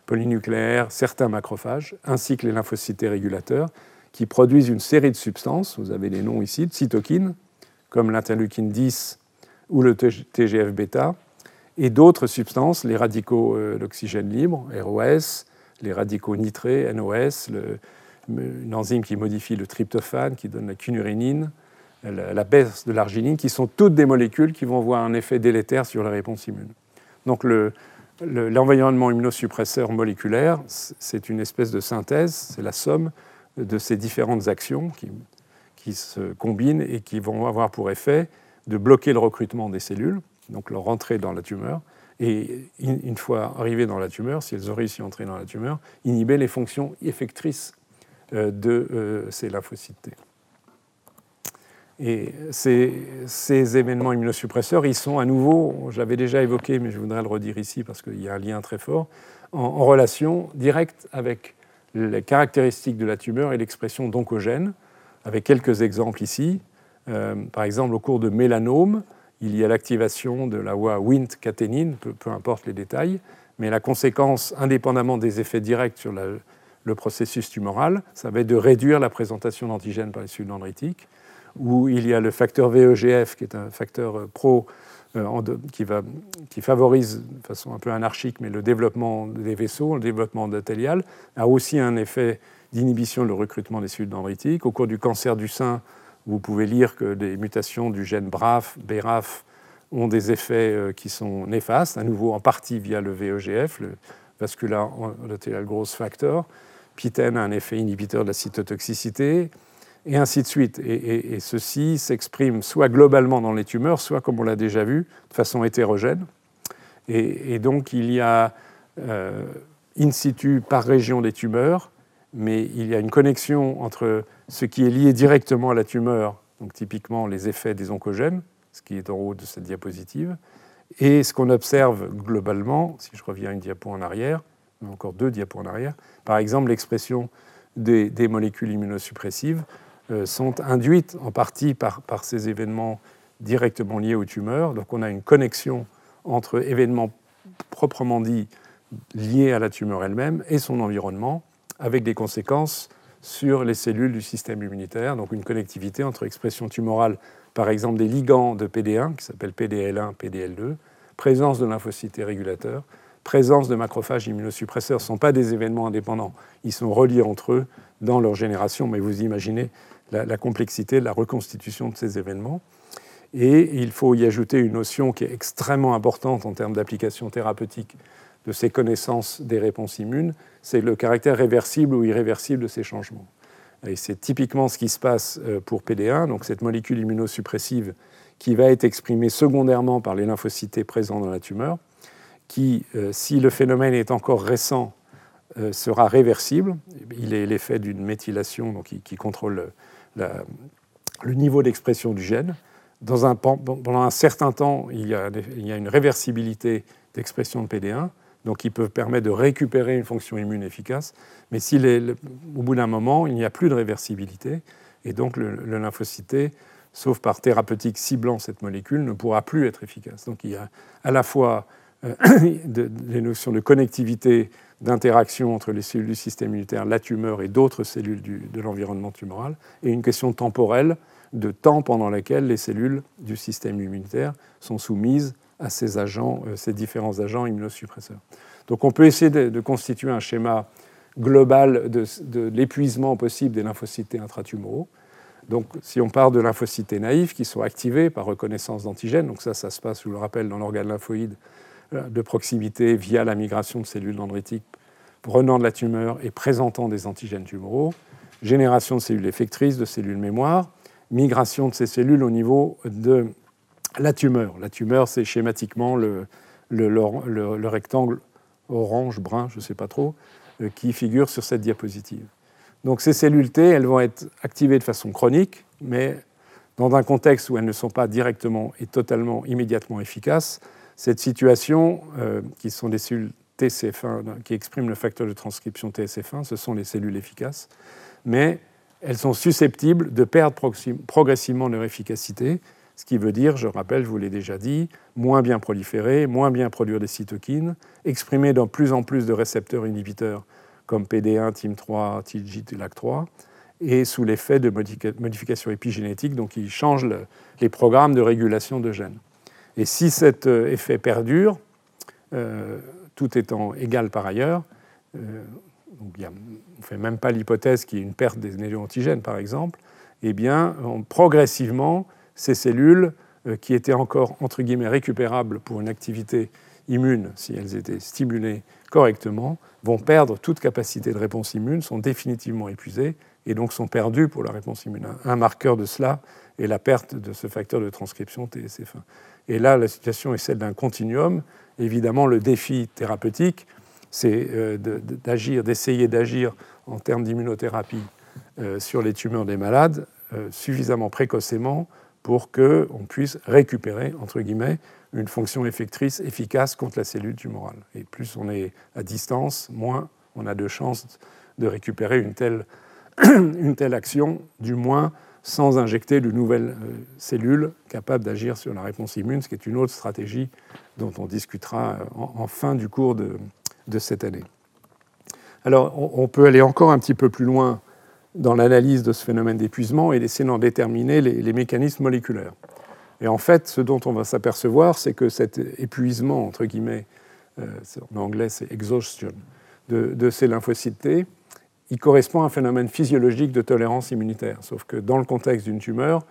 S2: polynucléaires, certains macrophages, ainsi que les lymphocytes régulateurs, qui produisent une série de substances, vous avez les noms ici, de cytokines, comme l'interleukine 10 ou le TGF-bêta, et d'autres substances, les radicaux euh, d'oxygène libre, ROS, les radicaux nitrés, NOS, une enzyme qui modifie le tryptophane, qui donne la cunurénine, la, baisse de l'arginine, qui sont toutes des molécules qui vont avoir un effet délétère sur la réponse immune. Donc l'environnement immunosuppresseur moléculaire, c'est une espèce de synthèse, c'est la somme de ces différentes actions qui, qui, se combinent et qui vont avoir pour effet de bloquer le recrutement des cellules, donc leur entrée dans la tumeur, et une fois arrivées dans la tumeur, si elles ont réussi à entrer dans la tumeur, inhiber les fonctions effectrices euh, de euh, ces lymphocytes. Et ces, événements immunosuppresseurs, ils sont à nouveau, je l'avais déjà évoqué, mais je voudrais le redire ici parce qu'il y a un lien très fort, en, relation directe avec les caractéristiques de la tumeur et l'expression d'oncogènes, avec quelques exemples ici. Euh, par exemple, au cours de mélanome, il y a l'activation de la voie Wnt-caténine, peu, importe les détails, mais la conséquence, indépendamment des effets directs sur le processus tumoral, ça va être de réduire la présentation d'antigènes par les cellules dendritiques où il y a le facteur VEGF, qui est un facteur euh, pro euh, qui, favorise de façon un peu anarchique, mais le développement des vaisseaux, le développement endothélial, a aussi un effet d'inhibition du recrutement des cellules dendritiques. Au cours du cancer du sein, vous pouvez lire que des mutations du gène BRAF, BRAF, ont des effets euh, qui sont néfastes, à nouveau en partie via le VEGF, le vascular endothélial growth factor. PITEN a un effet inhibiteur de la cytotoxicité et ainsi de suite. Et, ceci s'exprime soit globalement dans les tumeurs, soit, comme on l'a déjà vu, de façon hétérogène. Et, donc il y a euh, in situ par région des tumeurs, mais il y a une connexion entre ce qui est lié directement à la tumeur, donc typiquement les effets des oncogènes, ce qui est en haut de cette diapositive, et ce qu'on observe globalement, si je reviens une diapo en arrière, encore deux diapos en arrière, par exemple l'expression des, des molécules immunosuppressives sont induites en partie par, par, ces événements directement liés aux tumeurs. Donc on a une connexion entre événements proprement dits liés à la tumeur elle-même et son environnement, avec des conséquences sur les cellules du système immunitaire, donc une connectivité entre expression tumorale, par exemple des ligands de PD1, qui s'appellent PDL1, PDL2, présence de lymphocytes régulateurs, présence de macrophages immunosuppresseurs. Ce ne sont pas des événements indépendants, ils sont reliés entre eux dans leur génération, mais vous imaginez la, complexité de la reconstitution de ces événements. Et il faut y ajouter une notion qui est extrêmement importante en termes d'application thérapeutique de ces connaissances des réponses immunes, c'est le caractère réversible ou irréversible de ces changements. Et c'est typiquement ce qui se passe euh, pour PD1, donc cette molécule immunosuppressive qui va être exprimée secondairement par les lymphocytes présents dans la tumeur, qui, euh, si le phénomène est encore récent, euh, sera réversible. Il est l'effet d'une méthylation donc, qui contrôle le niveau d'expression du gène. Dans un, pendant un certain temps, il y a, il y a une réversibilité d'expression de PD1, donc qui peut permettre de récupérer une fonction immune efficace. Mais si au bout d'un moment, il n'y a plus de réversibilité, Et donc le, lymphocyte T, sauf par thérapeutique ciblant cette molécule, ne pourra plus être efficace. Donc il y a à la fois des notions de connectivité, d'interaction entre les cellules du système immunitaire, la tumeur et d'autres cellules de l'environnement tumoral, et une question temporelle de temps pendant lequel les cellules du système immunitaire sont soumises à ces agents, euh, ces différents agents immunosuppresseurs. Donc on peut essayer de, constituer un schéma global de, l'épuisement possible des lymphocytes intratumoraux. Donc si on part de lymphocytes naïfs qui sont activés par reconnaissance d'antigènes, donc ça, ça se passe, je le rappelle, dans l'organe lymphoïde de proximité via la migration de cellules dendritiques prenant de la tumeur et présentant des antigènes tumoraux, génération de cellules effectrices, de cellules mémoire, migration de ces cellules au niveau de la tumeur. La tumeur, c'est schématiquement le, le, rectangle orange, brun, je ne sais pas trop, euh, qui figure sur cette diapositive. Donc ces cellules T, elles vont être activées de façon chronique, mais dans un contexte où elles ne sont pas directement et totalement immédiatement efficaces, cette situation, euh, qui sont des cellules TCF1 qui expriment le facteur de transcription TSF1, ce sont les cellules efficaces, mais elles sont susceptibles de perdre progressivement leur efficacité, ce qui veut dire, je rappelle, je vous l'ai déjà dit, moins bien proliférer, moins bien produire des cytokines, exprimer dans plus en plus de récepteurs inhibiteurs comme PD1, TIM3, TIGIT et LAC3, et sous l'effet de modifications épigénétiques, donc ils changent les programmes de régulation de gènes. Et si cet euh, effet perdure, euh, tout étant égal par ailleurs, euh, on ne fait même pas l'hypothèse qu'il y ait une perte des néo-antigènes, par exemple, eh bien, progressivement, ces cellules qui étaient encore, entre guillemets, récupérables pour une activité immune, si elles étaient stimulées correctement, vont perdre toute capacité de réponse immune, sont définitivement épuisées et donc sont perdues pour la réponse immune. Un marqueur de cela est la perte de ce facteur de transcription TSF1. Et là, la situation est celle d'un continuum. Évidemment, le défi thérapeutique, c'est euh, d'agir, d'essayer d'agir en termes d'immunothérapie euh, sur les tumeurs des malades euh, suffisamment précocement pour qu'on puisse récupérer, entre guillemets, une fonction effectrice efficace contre la cellule tumorale. Et plus on est à distance, moins on a de chances de récupérer une telle, une telle action, du moins sans injecter de nouvelles euh, cellules capables d'agir sur la réponse immune, ce qui est une autre stratégie dont on discutera euh, en, fin du cours de, cette année. Alors, on, peut aller encore un petit peu plus loin dans l'analyse de ce phénomène d'épuisement et essayer d'en déterminer les, mécanismes moléculaires. Et en fait, ce dont on va s'apercevoir, c'est que cet épuisement, entre guillemets, euh, en anglais c'est exhaustion, de, de ces lymphocytes T, il correspond à un phénomène physiologique de tolérance immunitaire. Sauf que dans le contexte d'une tumeur,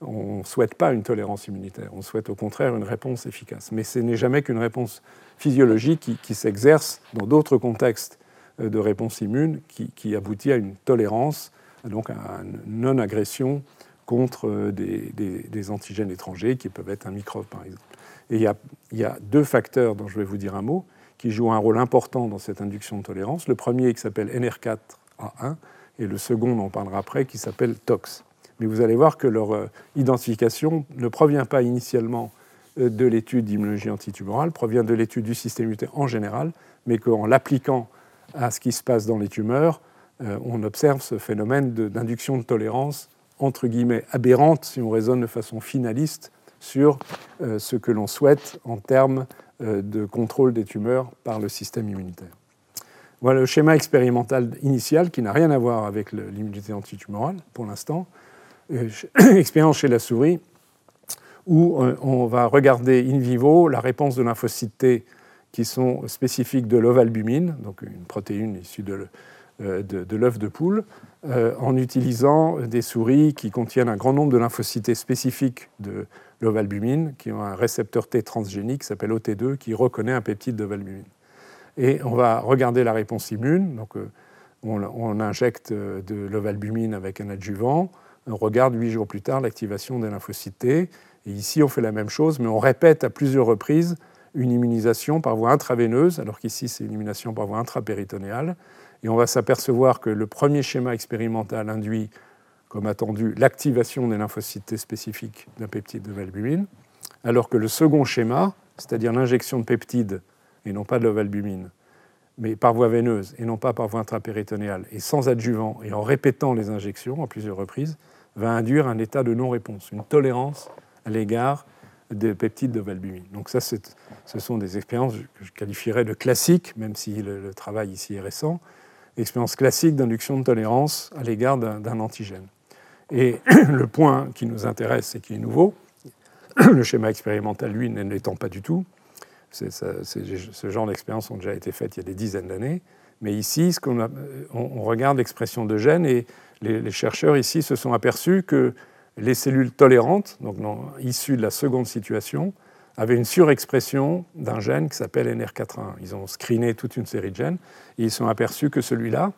S2: on ne souhaite pas une tolérance immunitaire, on souhaite au contraire une réponse efficace. Mais ce n'est jamais qu'une réponse physiologique qui, s'exerce dans d'autres contextes euh, de réponse immune qui, aboutit à une tolérance, donc à une non-agression contre euh, des, antigènes étrangers qui peuvent être un microbe par exemple. Et il y, a, il y a deux facteurs dont je vais vous dire un mot qui jouent un rôle important dans cette induction de tolérance. Le premier qui s'appelle NR4 1 et le second, on en parlera après, qui s'appelle TOX. Mais vous allez voir que leur euh, identification ne provient pas initialement euh, de l'étude d'immunologie antitumorale, provient de l'étude du système immunitaire en général, mais qu'en l'appliquant à ce qui se passe dans les tumeurs, euh, on observe ce phénomène d'induction de, tolérance, entre guillemets, aberrante, si on raisonne de façon finaliste, sur ce que l'on souhaite en termes de contrôle des tumeurs par le système immunitaire. Voilà le schéma expérimental initial qui n'a rien à voir avec l'immunité antitumorale pour l'instant. Euh, expérience chez la souris où euh, on va regarder in vivo la réponse de lymphocytes T qui sont spécifiques de l'ovalbumine, donc une protéine issue de, euh, l'œuf de poule, en utilisant des souris qui contiennent un grand nombre de lymphocytes spécifiques de l'ovalbumine, qui ont un récepteur T transgénique qui s'appelle OT2, qui reconnaît un peptide d'ovalbumine et on va regarder la réponse immune. Donc, euh, on, injecte euh, de l'ovalbumine avec un adjuvant. On regarde huit jours plus tard l'activation des lymphocytes T. Et ici, on fait la même chose, mais on répète à plusieurs reprises une immunisation par voie intraveineuse, alors qu'ici, c'est une immunisation par voie intrapéritonéale. Et on va s'apercevoir que le premier schéma expérimental induit, comme attendu, l'activation des lymphocytes spécifiques d'un peptide de valbumine, alors que le second schéma, c'est-à-dire l'injection de peptides et non pas de l'ovalbumine, mais par voie veineuse et non pas par voie intrapéritonéale, et sans adjuvant, et en répétant les injections à plusieurs reprises, va induire un état de non-réponse, une tolérance à l'égard des peptides de valbumine. Donc ça, ce sont des expériences que je qualifierais de classiques, même si le, travail ici est récent, expériences classiques d'induction de tolérance à l'égard d'un antigène. Et le point qui nous intéresse et qui est nouveau, le schéma expérimental, lui, n'étant pas du tout, ce genre d'expériences ont déjà été faites il y a des dizaines d'années, mais ici, ce on, regarde l'expression de gènes et les, chercheurs ici se sont aperçus que les cellules tolérantes, donc issues de la seconde situation, avaient une surexpression d'un gène qui s'appelle NR4A1. Ils ont screené toute une série de gènes et ils sont aperçus que celui-là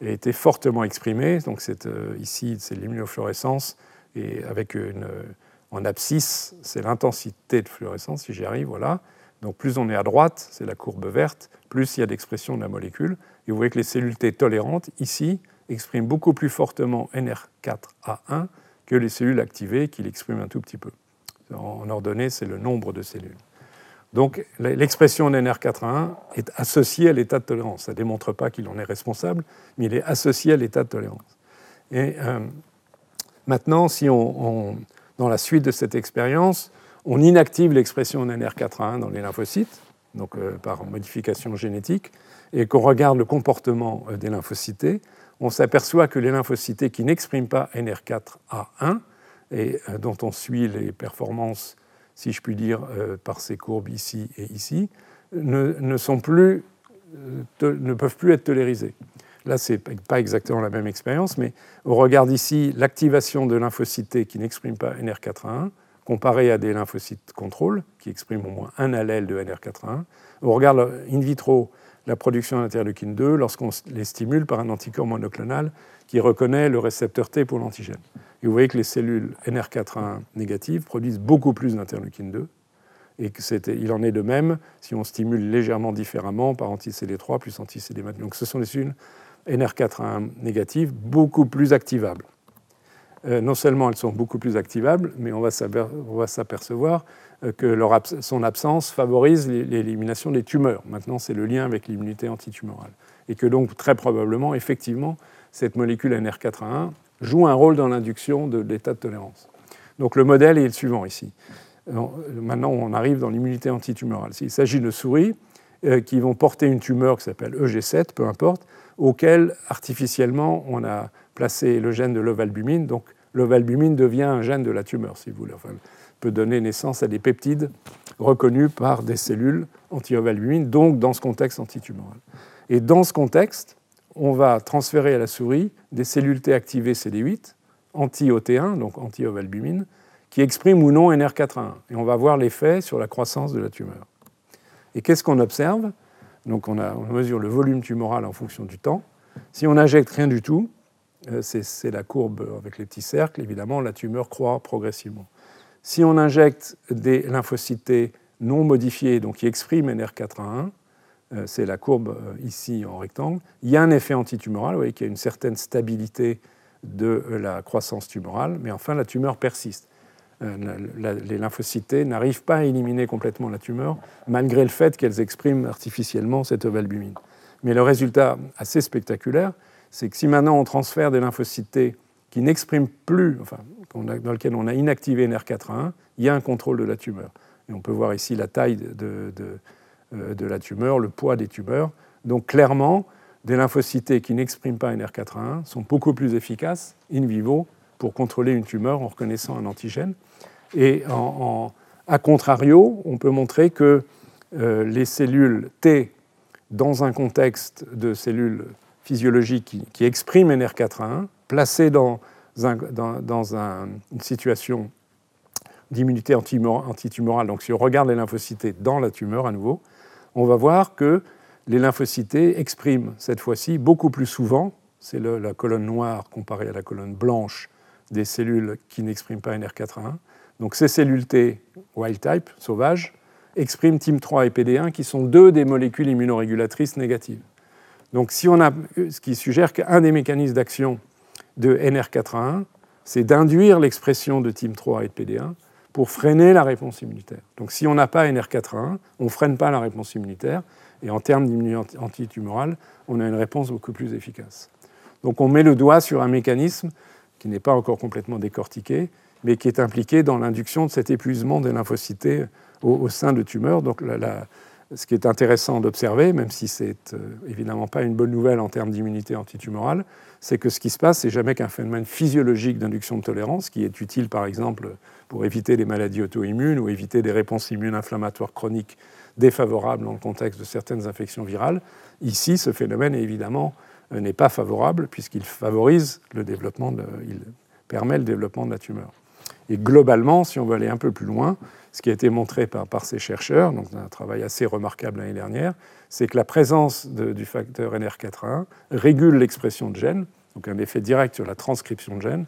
S2: était fortement exprimé. Donc euh, ici, c'est l'immunofluorescence et avec une, en abscisse, c'est l'intensité de fluorescence, si j'y arrive, voilà. Donc plus on est à droite, c'est la courbe verte, plus il y a d'expression de la molécule. Et vous voyez que les cellules T tolérantes, ici, expriment beaucoup plus fortement NR4A1 que les cellules activées qui l'expriment un tout petit peu. En ordonnée, c'est le nombre de cellules. Donc l'expression NR4A1 est associée à l'état de tolérance. Ça ne démontre pas qu'il en est responsable, mais il est associé à l'état de tolérance. Et euh, maintenant, si on, dans la suite de cette expérience, on inactive l'expression NR4A1 dans les lymphocytes, donc euh, par modification génétique, et qu'on regarde le comportement euh, des lymphocytes, on s'aperçoit que les lymphocytes qui n'expriment pas NR4A1 et dont on suit les performances, si je puis dire, par ces courbes ici et ici, ne, sont plus, ne peuvent plus être tolérisés. Là, ce n'est pas exactement la même expérience, mais on regarde ici l'activation de lymphocytes qui n'expriment pas NR4A1 comparé à des lymphocytes contrôle qui expriment au moins un allèle de NR4A1. On regarde in vitro la production d'interleukine 2 lorsqu'on les stimule par un anticorps monoclonal qui reconnaît le récepteur T pour l'antigène. Et vous voyez que les cellules NR4A1 négatives produisent beaucoup plus d'interleukine 2 et qu'il en est de même si on stimule légèrement différemment par anti-CD3 plus anti-CD4. Donc ce sont des cellules NR4A1 négatives beaucoup plus activables. Euh, non seulement elles sont beaucoup plus activables, mais on va s'apercevoir euh, que son absence favorise l'élimination des tumeurs. Maintenant, c'est le lien avec l'immunité antitumorale. Et que donc, très probablement, effectivement, cette molécule NR4A1 joue un rôle dans l'induction de l'état de tolérance. Donc le modèle est le suivant ici. Maintenant, on arrive dans l'immunité antitumorale. Il s'agit de souris euh, qui vont porter une tumeur qui s'appelle EG7, peu importe, auquel artificiellement on a placé le gène de l'ovalbumine. Donc l'ovalbumine devient un gène de la tumeur, si vous voulez. Enfin, peut donner naissance à des peptides reconnus par des cellules anti-ovalbumine, donc dans ce contexte antitumoral. Et dans ce contexte, on va transférer à la souris des cellules T activées CD8, anti-OT1, donc anti-ovalbumine, qui expriment ou non NR4A1. Et on va voir l'effet sur la croissance de la tumeur. Et qu'est-ce qu'on observe? Donc on, mesure le volume tumoral en fonction du temps. Si on n'injecte rien du tout, euh, c'est la courbe avec les petits cercles, évidemment, la tumeur croît progressivement. Si on injecte des lymphocytes non modifiés, donc qui expriment NR4A1, euh, c'est la courbe euh, ici en rectangle, il y a un effet antitumoral, vous voyez qu'il y a une certaine stabilité de la croissance tumorale, mais enfin la tumeur persiste. Les lymphocytes n'arrivent pas à éliminer complètement la tumeur, malgré le fait qu'elles expriment artificiellement cette ovalbumine. Mais le résultat assez spectaculaire, c'est que si maintenant on transfère des lymphocytes qui n'expriment plus, enfin, dans lesquels on a inactivé NR4A1, il y a un contrôle de la tumeur. Et on peut voir ici la taille de, euh, de, la tumeur, le poids des tumeurs. Donc clairement, des lymphocytes qui n'expriment pas NR4A1 sont beaucoup plus efficaces in vivo pour contrôler une tumeur en reconnaissant un antigène. Et en, à contrario, on peut montrer que euh, les cellules T, dans un contexte de cellules physiologique qui, exprime NR4A1, placé dans, une situation d'immunité antitumorale. Donc si on regarde les lymphocytes dans la tumeur à nouveau, on va voir que les lymphocytes expriment cette fois-ci beaucoup plus souvent, c'est la colonne noire comparée à la colonne blanche des cellules qui n'expriment pas NR4A1. Donc ces cellules T wild type, sauvages, expriment TIM3 et PD1 qui sont deux des molécules immunorégulatrices négatives. Donc, si on a, ce qui suggère qu'un des mécanismes d'action de NR4A1, c'est d'induire l'expression de TIM3 et de PD1 pour freiner la réponse immunitaire. Donc, si on n'a pas NR4A1, on ne freine pas la réponse immunitaire, et en termes d'immunité antitumorale, on a une réponse beaucoup plus efficace. Donc, on met le doigt sur un mécanisme qui n'est pas encore complètement décortiqué, mais qui est impliqué dans l'induction de cet épuisement des lymphocytes au, sein de tumeurs. Donc ce qui est intéressant d'observer, même si c'est euh, évidemment pas une bonne nouvelle en termes d'immunité antitumorale, c'est que ce qui se passe, c'est jamais qu'un phénomène physiologique d'induction de tolérance, qui est utile par exemple pour éviter les maladies auto-immunes ou éviter des réponses immunes inflammatoires chroniques défavorables dans le contexte de certaines infections virales. Ici, ce phénomène évidemment euh, n'est pas favorable puisqu'il favorise le développement, il permet le développement de la tumeur. Et globalement, si on veut aller un peu plus loin, ce qui a été montré par, ces chercheurs, donc un travail assez remarquable l'année dernière, c'est que la présence du facteur NR4A1 régule l'expression de gènes, donc un effet direct sur la transcription de gènes,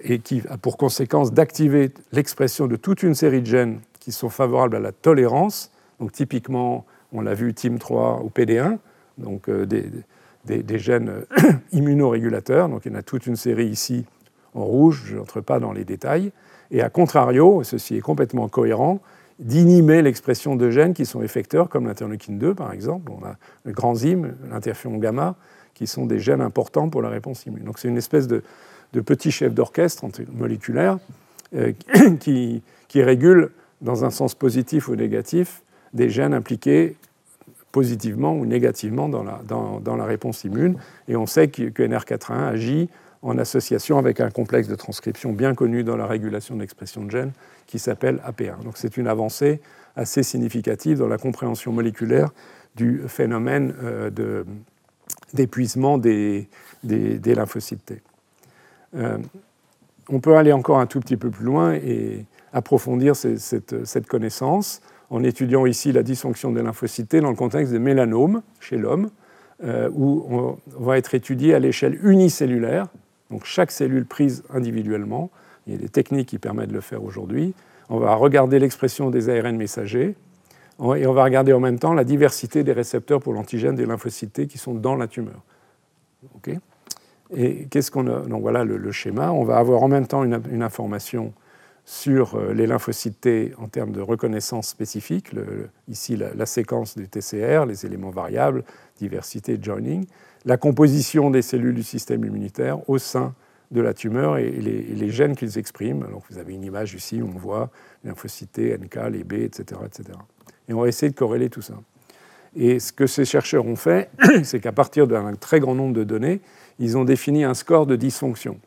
S2: et qui a pour conséquence d'activer l'expression de toute une série de gènes qui sont favorables à la tolérance. Donc typiquement, on l'a vu TIM3 ou PD1, donc euh, des, gènes immunorégulateurs. Donc il y en a toute une série ici en rouge, je n'entre pas dans les détails. Et à contrario, ceci est complètement cohérent, d'inhiber l'expression de gènes qui sont effecteurs, comme l'interleukine 2 par exemple. On a le granzyme, l'interféron gamma, qui sont des gènes importants pour la réponse immune. Donc c'est une espèce de, petit chef d'orchestre moléculaire euh, qui, qui, régule dans un sens positif ou négatif des gènes impliqués positivement ou négativement dans la, dans, la réponse immune. Et on sait que, que NR4A1 agit en association avec un complexe de transcription bien connu dans la régulation de l'expression de gènes qui s'appelle AP1. Donc c'est une avancée assez significative dans la compréhension moléculaire du phénomène euh, d'épuisement des, lymphocytes T. Euh, on peut aller encore un tout petit peu plus loin et approfondir cette, cette, connaissance en étudiant ici la dysfonction des lymphocytes T dans le contexte des mélanomes chez l'homme, euh, où on va être étudié à l'échelle unicellulaire, donc chaque cellule prise individuellement. Il y a des techniques qui permettent de le faire aujourd'hui. On va regarder l'expression des ARN messagers et on va regarder en même temps la diversité des récepteurs pour l'antigène des lymphocytes qui sont dans la tumeur. et qu'est-ce qu'on a? Donc voilà le, schéma. On va avoir en même temps une, information sur euh, les lymphocytes en termes de reconnaissance spécifique, ici la, la, séquence du TCR, les éléments variables, diversité, joining, la composition des cellules du système immunitaire au sein de la tumeur et les, gènes qu'ils expriment. Alors vous avez une image ici où on voit les lymphocytes, NK, les B, etc., etc. Et on va essayer de corréler tout ça. Et ce que ces chercheurs ont fait, c'est qu'à partir d'un très grand nombre de données, ils ont défini un score de dysfonction.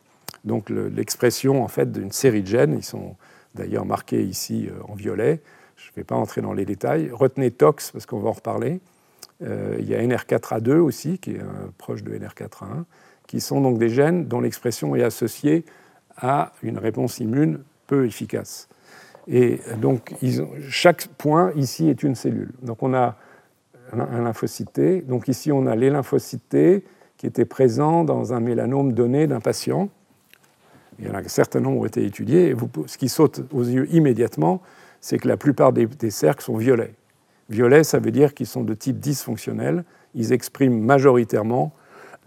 S2: Donc l'expression en fait d'une série de gènes, ils sont d'ailleurs marqués ici euh, en violet. Je ne vais pas entrer dans les détails. Retenez TOX parce qu'on va en reparler. Euh, il y a NR4A2 aussi, qui est proche de NR4A1, qui sont donc des gènes dont l'expression est associée à une réponse immune peu efficace. Et donc, chaque point ici est une cellule. Donc, on a un, lymphocyte T. Donc, ici, on a les lymphocytes qui étaient présents dans un mélanome donné d'un patient. Il y en a un certain nombre ont été étudiés. Ce qui saute aux yeux immédiatement, c'est que la plupart des cercles sont violets. Violet, ça veut dire qu'ils sont de type dysfonctionnel. Ils expriment majoritairement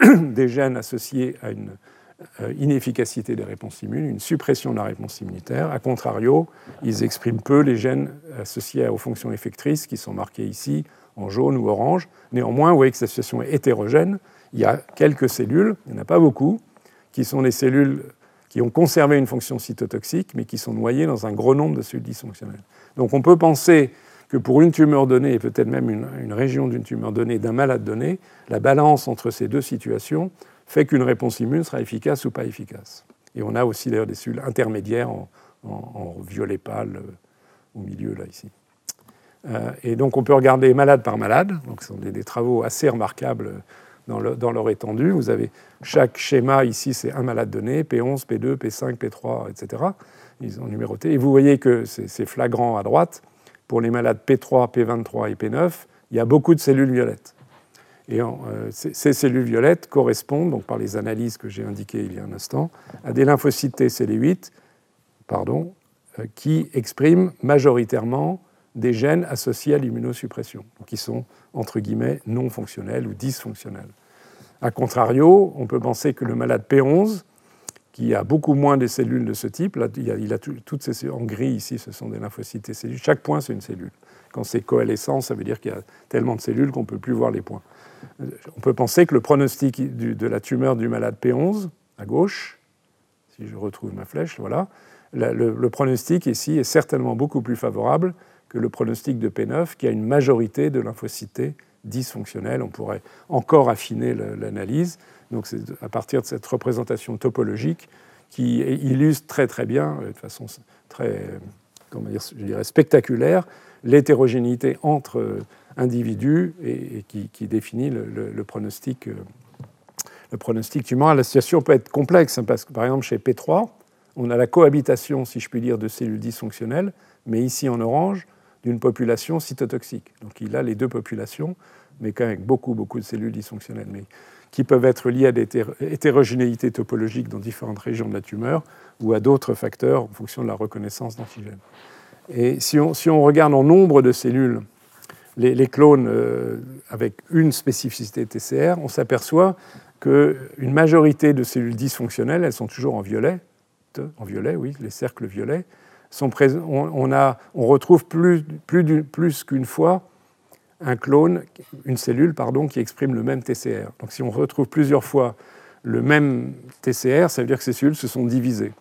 S2: des gènes associés à une euh, inefficacité des réponses immunes, une suppression de la réponse immunitaire. A contrario, ils expriment peu les gènes associés aux fonctions effectrices qui sont marqués ici en jaune ou orange. Néanmoins, vous voyez que cette situation est hétérogène. Il y a quelques cellules, il n'y en a pas beaucoup, qui sont des cellules qui ont conservé une fonction cytotoxique, mais qui sont noyées dans un gros nombre de cellules dysfonctionnelles. Donc on peut penser que pour une tumeur donnée, et peut-être même une, région d'une tumeur donnée, d'un malade donné, la balance entre ces deux situations fait qu'une réponse immune sera efficace ou pas efficace. Et on a aussi d'ailleurs des cellules intermédiaires en, violet pâle euh, au milieu, là, ici. Euh, et donc on peut regarder malade par malade, donc ce sont des, travaux assez remarquables dans, dans, leur étendue. Vous avez chaque schéma ici, c'est un malade donné, P11, P2, P5, P3, etc. Ils ont numéroté. Et vous voyez que c'est flagrant à droite pour les malades P3, P23 et P9, il y a beaucoup de cellules violettes. Et euh, ces cellules violettes correspondent, donc par les analyses que j'ai indiquées il y a un instant, à des lymphocytes T CD8 pardon, euh, qui expriment majoritairement des gènes associés à l'immunosuppression, qui sont entre guillemets non fonctionnels ou dysfonctionnels. A contrario, on peut penser que le malade P11 qui a beaucoup moins de cellules de ce type. Là, il a, toutes ces en gris ici, ce sont des lymphocytes et cellules. Chaque point, c'est une cellule. Quand c'est coalescent, ça veut dire qu'il y a tellement de cellules qu'on ne peut plus voir les points. On peut penser que le pronostic de la tumeur du malade P11, à gauche, si je retrouve ma flèche, voilà, le, pronostic ici est certainement beaucoup plus favorable que le pronostic de P9, qui a une majorité de lymphocytes dysfonctionnels. On pourrait encore affiner l'analyse. Donc c'est à partir de cette représentation topologique qui illustre très très bien, euh, de façon très comment dire, je dirais spectaculaire, l'hétérogénéité entre euh, individus et, qui, définit le, pronostic, euh, le pronostic tumoral. La situation peut être complexe hein, parce que par exemple chez P3, on a la cohabitation, si je puis dire, de cellules dysfonctionnelles, mais ici en orange, d'une population cytotoxique. Donc il a les deux populations, mais avec beaucoup, beaucoup de cellules dysfonctionnelles, mais qui peuvent être liées à des hétérogénéités topologiques dans différentes régions de la tumeur ou à d'autres facteurs en fonction de la reconnaissance d'antigènes. Et si on, si on, regarde en nombre de cellules les, clones euh, avec une spécificité TCR, on s'aperçoit qu'une majorité de cellules dysfonctionnelles, elles sont toujours en violet, en violet, oui, les cercles violets, on, retrouve plus qu'une fois un clone, une cellule pardon, qui exprime le même TCR. Donc si on retrouve plusieurs fois le même TCR, ça veut dire que ces cellules se sont divisées.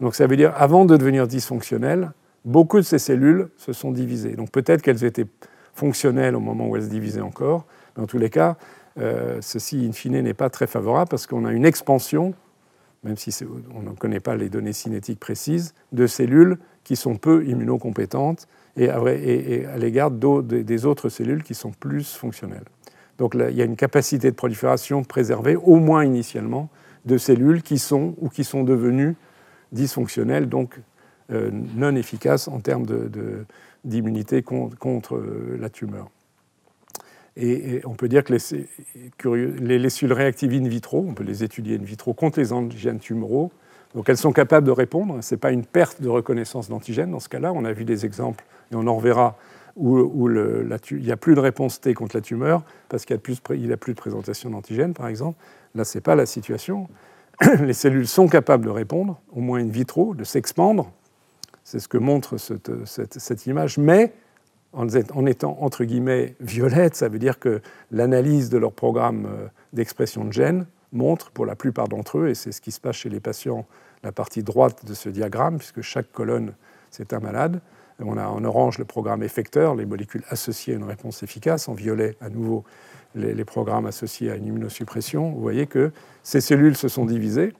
S2: Donc ça veut dire avant de devenir dysfonctionnelles, beaucoup de ces cellules se sont divisées. Donc peut-être qu'elles étaient fonctionnelles au moment où elles se divisaient encore, mais en tous les cas, euh, ceci in fine n'est pas très favorable parce qu'on a une expansion même si on ne connaît pas les données cinétiques précises, de cellules qui sont peu immunocompétentes et à, l'égard des autres cellules qui sont plus fonctionnelles. Donc il y a une capacité de prolifération préservée, au moins initialement, de cellules qui sont ou qui sont devenues dysfonctionnelles, donc euh, non efficaces en termes d'immunité contre la tumeur. Et, on peut dire que les, les, cellules réactives in vitro, on peut les étudier in vitro contre les antigènes tumoraux. Donc elles sont capables de répondre. Ce n'est pas une perte de reconnaissance d'antigènes dans ce cas-là. On a vu des exemples, et on en reverra, où, il n'y a plus de réponse T contre la tumeur parce qu'il n'y a, plus de présentation d'antigènes, par exemple. Là, ce n'est pas la situation. Les cellules sont capables de répondre, au moins in vitro, de s'expandre. C'est ce que montre cette, cette image. Mais en étant entre guillemets violettes, ça veut dire que l'analyse de leur programme euh, d'expression de gènes montre pour la plupart d'entre eux, et c'est ce qui se passe chez les patients, la partie droite de ce diagramme, puisque chaque colonne, c'est un malade. On a en orange le programme effecteur, les molécules associées à une réponse efficace, en violet à nouveau les, programmes associés à une immunosuppression. Vous voyez que ces cellules se sont divisées,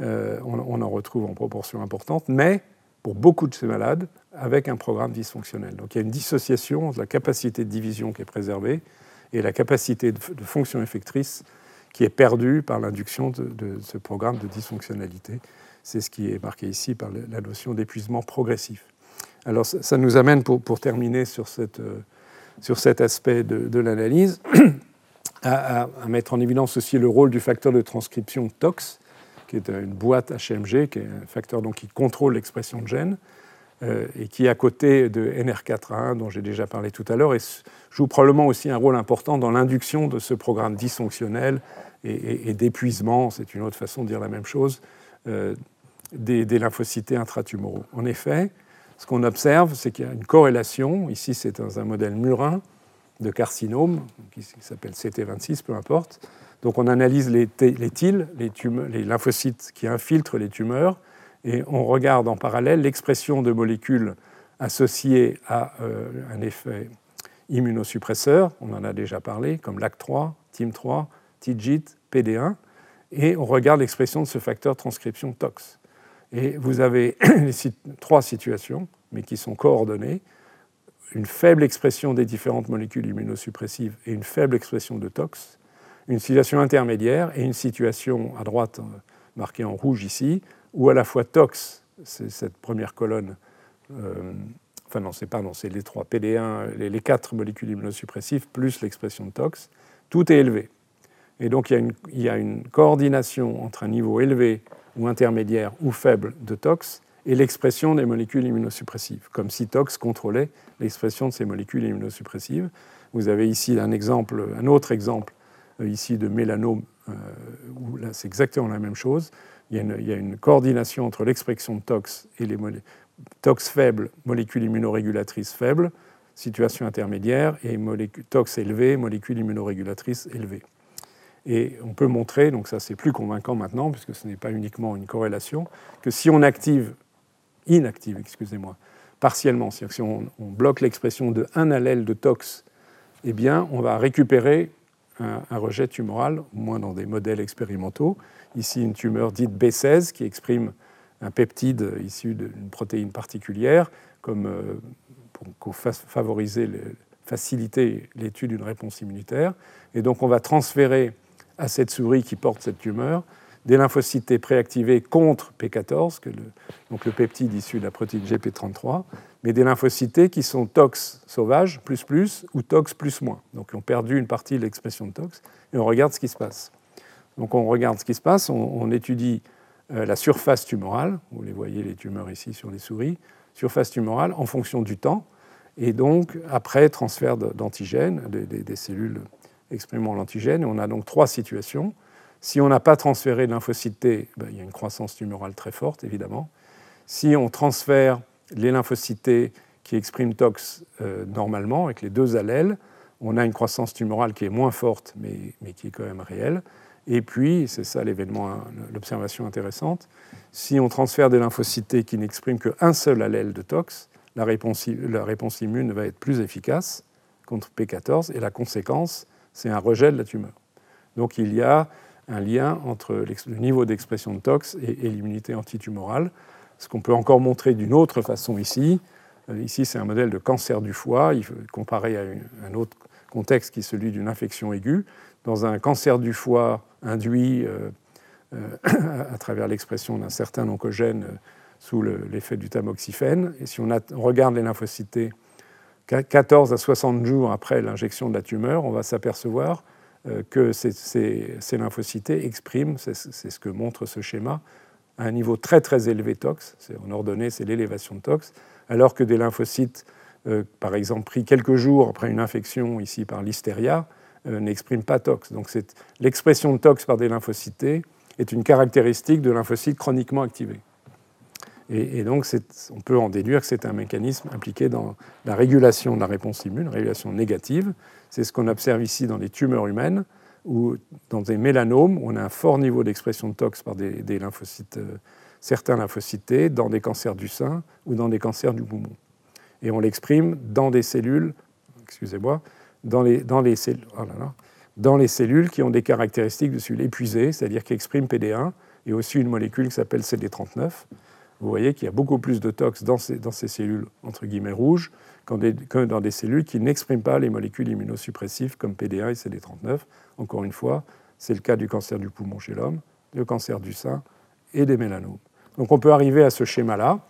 S2: euh, on en retrouve en proportion importante, mais pour beaucoup de ces malades avec un programme dysfonctionnel. Donc il y a une dissociation entre la capacité de division qui est préservée et la capacité de, fonction effectrice qui est perdue par l'induction de, ce programme de dysfonctionnalité. C'est ce qui est marqué ici par la notion d'épuisement progressif. Alors ça, nous amène, pour, terminer euh, sur, cet aspect de, l'analyse, à, à, mettre en évidence aussi le rôle du facteur de transcription TOX, qui est une boîte HMG, qui est un facteur donc, qui contrôle l'expression de gènes, euh, et qui à côté de NR4A1, dont j'ai déjà parlé tout à l'heure, joue probablement aussi un rôle important dans l'induction de ce programme dysfonctionnel et, d'épuisement, c'est une autre façon de dire la même chose, euh, des, lymphocytes intratumoraux. En effet, ce qu'on observe, c'est qu'il y a une corrélation, ici c'est dans un modèle murin de carcinome, qui s'appelle CT26, peu importe, donc on analyse les, les TIL, les, lymphocytes qui infiltrent les tumeurs, et on regarde en parallèle l'expression de molécules associées à euh, un effet immunosuppresseur, on en a déjà parlé, comme LAC3, TIM3, TIGIT, PD1, et on regarde l'expression de ce facteur transcription TOX. Et vous avez trois situations, mais qui sont coordonnées, une faible expression des différentes molécules immunosuppressives et une faible expression de TOX, une situation intermédiaire et une situation à droite, euh, marquée en rouge ici, où à la fois TOX, c'est cette première colonne, euh, enfin non, c'est pardon, c'est les trois PD1, les, quatre molécules immunosuppressives plus l'expression de TOX, tout est élevé. Et donc il y, a une, a coordination entre un niveau élevé ou intermédiaire ou faible de TOX et l'expression des molécules immunosuppressives, comme si TOX contrôlait l'expression de ces molécules immunosuppressives. Vous avez ici un, exemple, un autre exemple euh, ici de mélanome, euh, où là c'est exactement la même chose. Il y, a une, coordination entre l'expression de tox et les tox faibles, molécules immunorégulatrices faibles, situation intermédiaire, et tox élevées, molécules immunorégulatrices élevées. Et on peut montrer, donc ça c'est plus convaincant maintenant, puisque ce n'est pas uniquement une corrélation, que si on active, inactive, excusez-moi, partiellement, c'est-à-dire si on, bloque l'expression de un allèle de tox, eh bien on va récupérer un, un, rejet tumoral, au moins dans des modèles expérimentaux. Ici une tumeur dite B16 qui exprime un peptide issu d'une protéine particulière, comme euh, pour favoriser, faciliter l'étude d'une réponse immunitaire. Et donc on va transférer à cette souris qui porte cette tumeur des lymphocytes préactivés contre P14, que le, donc le peptide issu de la protéine GP33, mais des lymphocytes qui sont tox sauvages, plus plus, ou tox plus moins. Donc on perdu une partie de l'expression de tox, et on regarde ce qui se passe. Donc on regarde ce qui se passe, on, étudie euh, la surface tumorale, vous les voyez les tumeurs ici sur les souris, surface tumorale en fonction du temps, et donc après transfert d'antigènes, des, cellules exprimant l'antigène. On a donc trois situations. Si on n'a pas transféré de lymphocytes ben, il y a une croissance tumorale très forte, évidemment. Si on transfère les lymphocytes qui expriment TOX euh, normalement, avec les deux allèles, on a une croissance tumorale qui est moins forte, mais qui est quand même réelle. Et puis, c'est ça l'événement, hein, l'observation intéressante, si on transfère des lymphocytes qui n'expriment qu'un seul allèle de TOX, la réponse, la immune va être plus efficace contre P14, et la conséquence, c'est un rejet de la tumeur. Donc il y a un lien entre le niveau d'expression de tox et, l'immunité antitumorale, ce qu'on peut encore montrer d'une autre façon ici. Euh, ici, c'est un modèle de cancer du foie, comparer à un autre contexte qui est celui d'une infection aiguë. Dans un cancer du foie induit euh, euh, à travers l'expression d'un certain oncogène sous l'effet du tamoxifène, et si on, regarde les lymphocytes 14 à 60 jours après l'injection de la tumeur, on va s'apercevoir euh, que ces, lymphocytes expriment, c'est ce que montre ce schéma, à un niveau très très élevé tox, en ordonnée c'est l'élévation de tox, alors que des lymphocytes, euh, par exemple pris quelques jours après une infection ici par l'hystéria, euh, n'expriment pas tox. Donc l'expression de tox par des lymphocytes est une caractéristique de lymphocytes chroniquement activés. Et, donc, on peut en déduire que c'est un mécanisme impliqué dans la régulation de la réponse immune, régulation négative. C'est ce qu'on observe ici dans les tumeurs humaines, ou dans des mélanomes, où on a un fort niveau d'expression de tox par des, lymphocytes, euh, certains lymphocytes dans des cancers du sein ou dans des cancers du poumon. Et on l'exprime dans des cellules, excusez-moi, dans les, dans les cellules. Oh dans les cellules qui ont des caractéristiques de cellules épuisées, c'est-à-dire qui expriment PD1 et aussi une molécule qui s'appelle CD39 vous voyez qu'il y a beaucoup plus de tox dans ces, dans ces cellules entre guillemets rouges que dans des cellules qui n'expriment pas les molécules immunosuppressives comme PD1 et CD39. Encore une fois, c'est le cas du cancer du poumon chez l'homme, du cancer du sein et des mélanomes. Donc on peut arriver à ce schéma-là,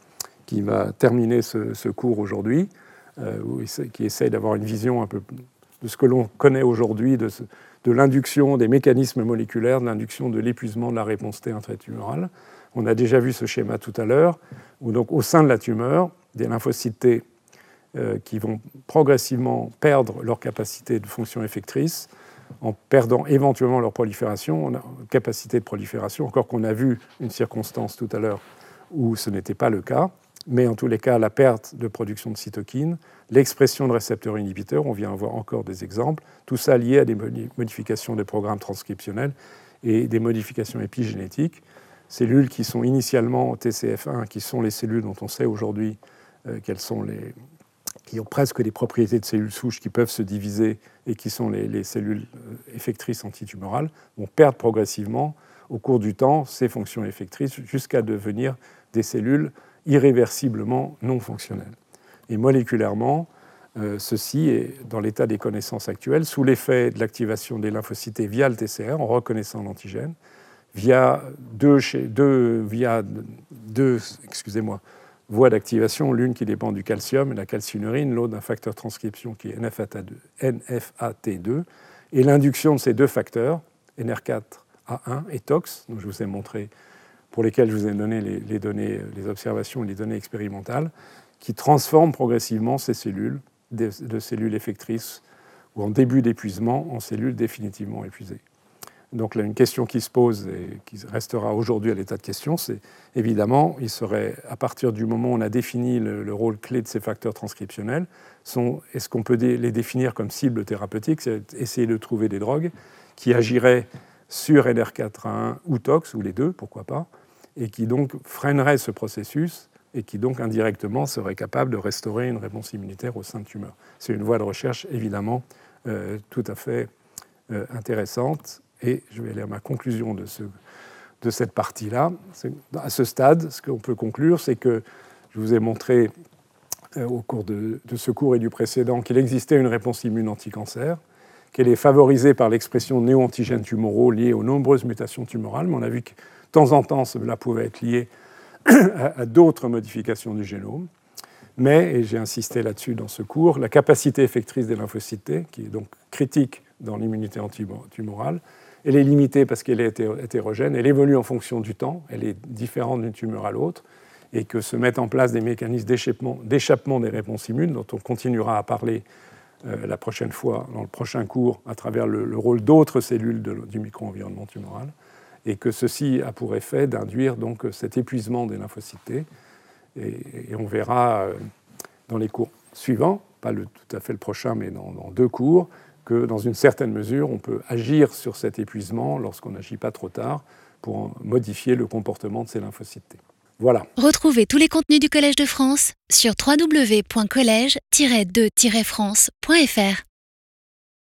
S2: qui va terminer ce, cours aujourd'hui, euh, qui essaye d'avoir une vision un peu de ce que l'on connaît aujourd'hui, de, l'induction des mécanismes moléculaires, de l'induction de l'épuisement de la réponse T intratumorale. On a déjà vu ce schéma tout à l'heure, où donc au sein de la tumeur, des lymphocytes T euh, qui vont progressivement perdre leur capacité de fonction effectrice, en perdant éventuellement leur prolifération, capacité de prolifération, encore qu'on a vu une circonstance tout à l'heure où ce n'était pas le cas, mais en tous les cas, la perte de production de cytokines, l'expression de récepteurs inhibiteurs, on vient avoir encore des exemples, tout ça lié à des modifications des programmes transcriptionnels et des modifications épigénétiques. Cellules qui sont initialement TCF1, qui sont les cellules dont on sait aujourd'hui euh, qu'elles sont les qui ont presque des propriétés de cellules souches qui peuvent se diviser et qui sont les, cellules euh, effectrices antitumorales, vont perdre progressivement au cours du temps ces fonctions effectrices jusqu'à devenir des cellules irréversiblement non fonctionnelles. Et moléculairement, euh, ceci est dans l'état des connaissances actuelles, sous l'effet de l'activation des lymphocytes via le TCR, en reconnaissant l'antigène, via deux, voies d'activation, l'une qui dépend du calcium et la calcinurine, l'autre d'un facteur transcription qui est NFAT2, et l'induction de ces deux facteurs, NR4A1 et TOX, dont je vous ai montré, pour lesquels je vous ai donné les, données, les observations et les données expérimentales, qui transforment progressivement ces cellules de, cellules effectrices ou en début d'épuisement en cellules définitivement épuisées. Donc là, une question qui se pose et qui restera aujourd'hui à l'état de question, c'est évidemment, il serait, à partir du moment où on a défini le, rôle clé de ces facteurs transcriptionnels, est-ce qu'on peut les définir comme cibles thérapeutiques, c'est essayer de trouver des drogues qui agirait sur LR4A1 ou TOX, ou les deux, pourquoi pas, et qui donc freinerait ce processus et qui donc indirectement serait capable de restaurer une réponse immunitaire au sein de tumeurs. C'est une voie de recherche évidemment euh, tout à fait euh, intéressante et je vais aller à ma conclusion de, ce, de cette partie-là. À ce stade, ce qu'on peut conclure, c'est que je vous ai montré euh, au cours de, ce cours et du précédent qu'il existait une réponse immune anti-cancer, qu'elle est favorisée par l'expression néo-antigènes tumoraux liés aux nombreuses mutations tumorales, mais on a vu que temps en temps cela pouvait être lié à, d'autres modifications du génome. Mais, et j'ai insisté là-dessus dans ce cours, la capacité effectrice des lymphocytes qui est donc critique dans l'immunité antitumorale, elle est limitée parce qu'elle est hétérogène, elle évolue en fonction du temps, elle est différente d'une tumeur à l'autre, et que se mettent en place des mécanismes d'échappement des réponses immunes, dont on continuera à parler euh, la prochaine fois, dans le prochain cours, à travers le, le rôle d'autres cellules de, du micro-environnement tumoral, et que ceci a pour effet d'induire donc cet épuisement des lymphocytes et, on verra euh, dans les cours suivants, pas tout à fait le prochain, mais dans, dans deux cours, que dans une certaine mesure, on peut agir sur cet épuisement lorsqu'on n'agit pas trop tard pour modifier le comportement de ces lymphocytes. Voilà.
S1: Retrouvez tous les contenus du Collège de France sur www.colège-2-france.fr.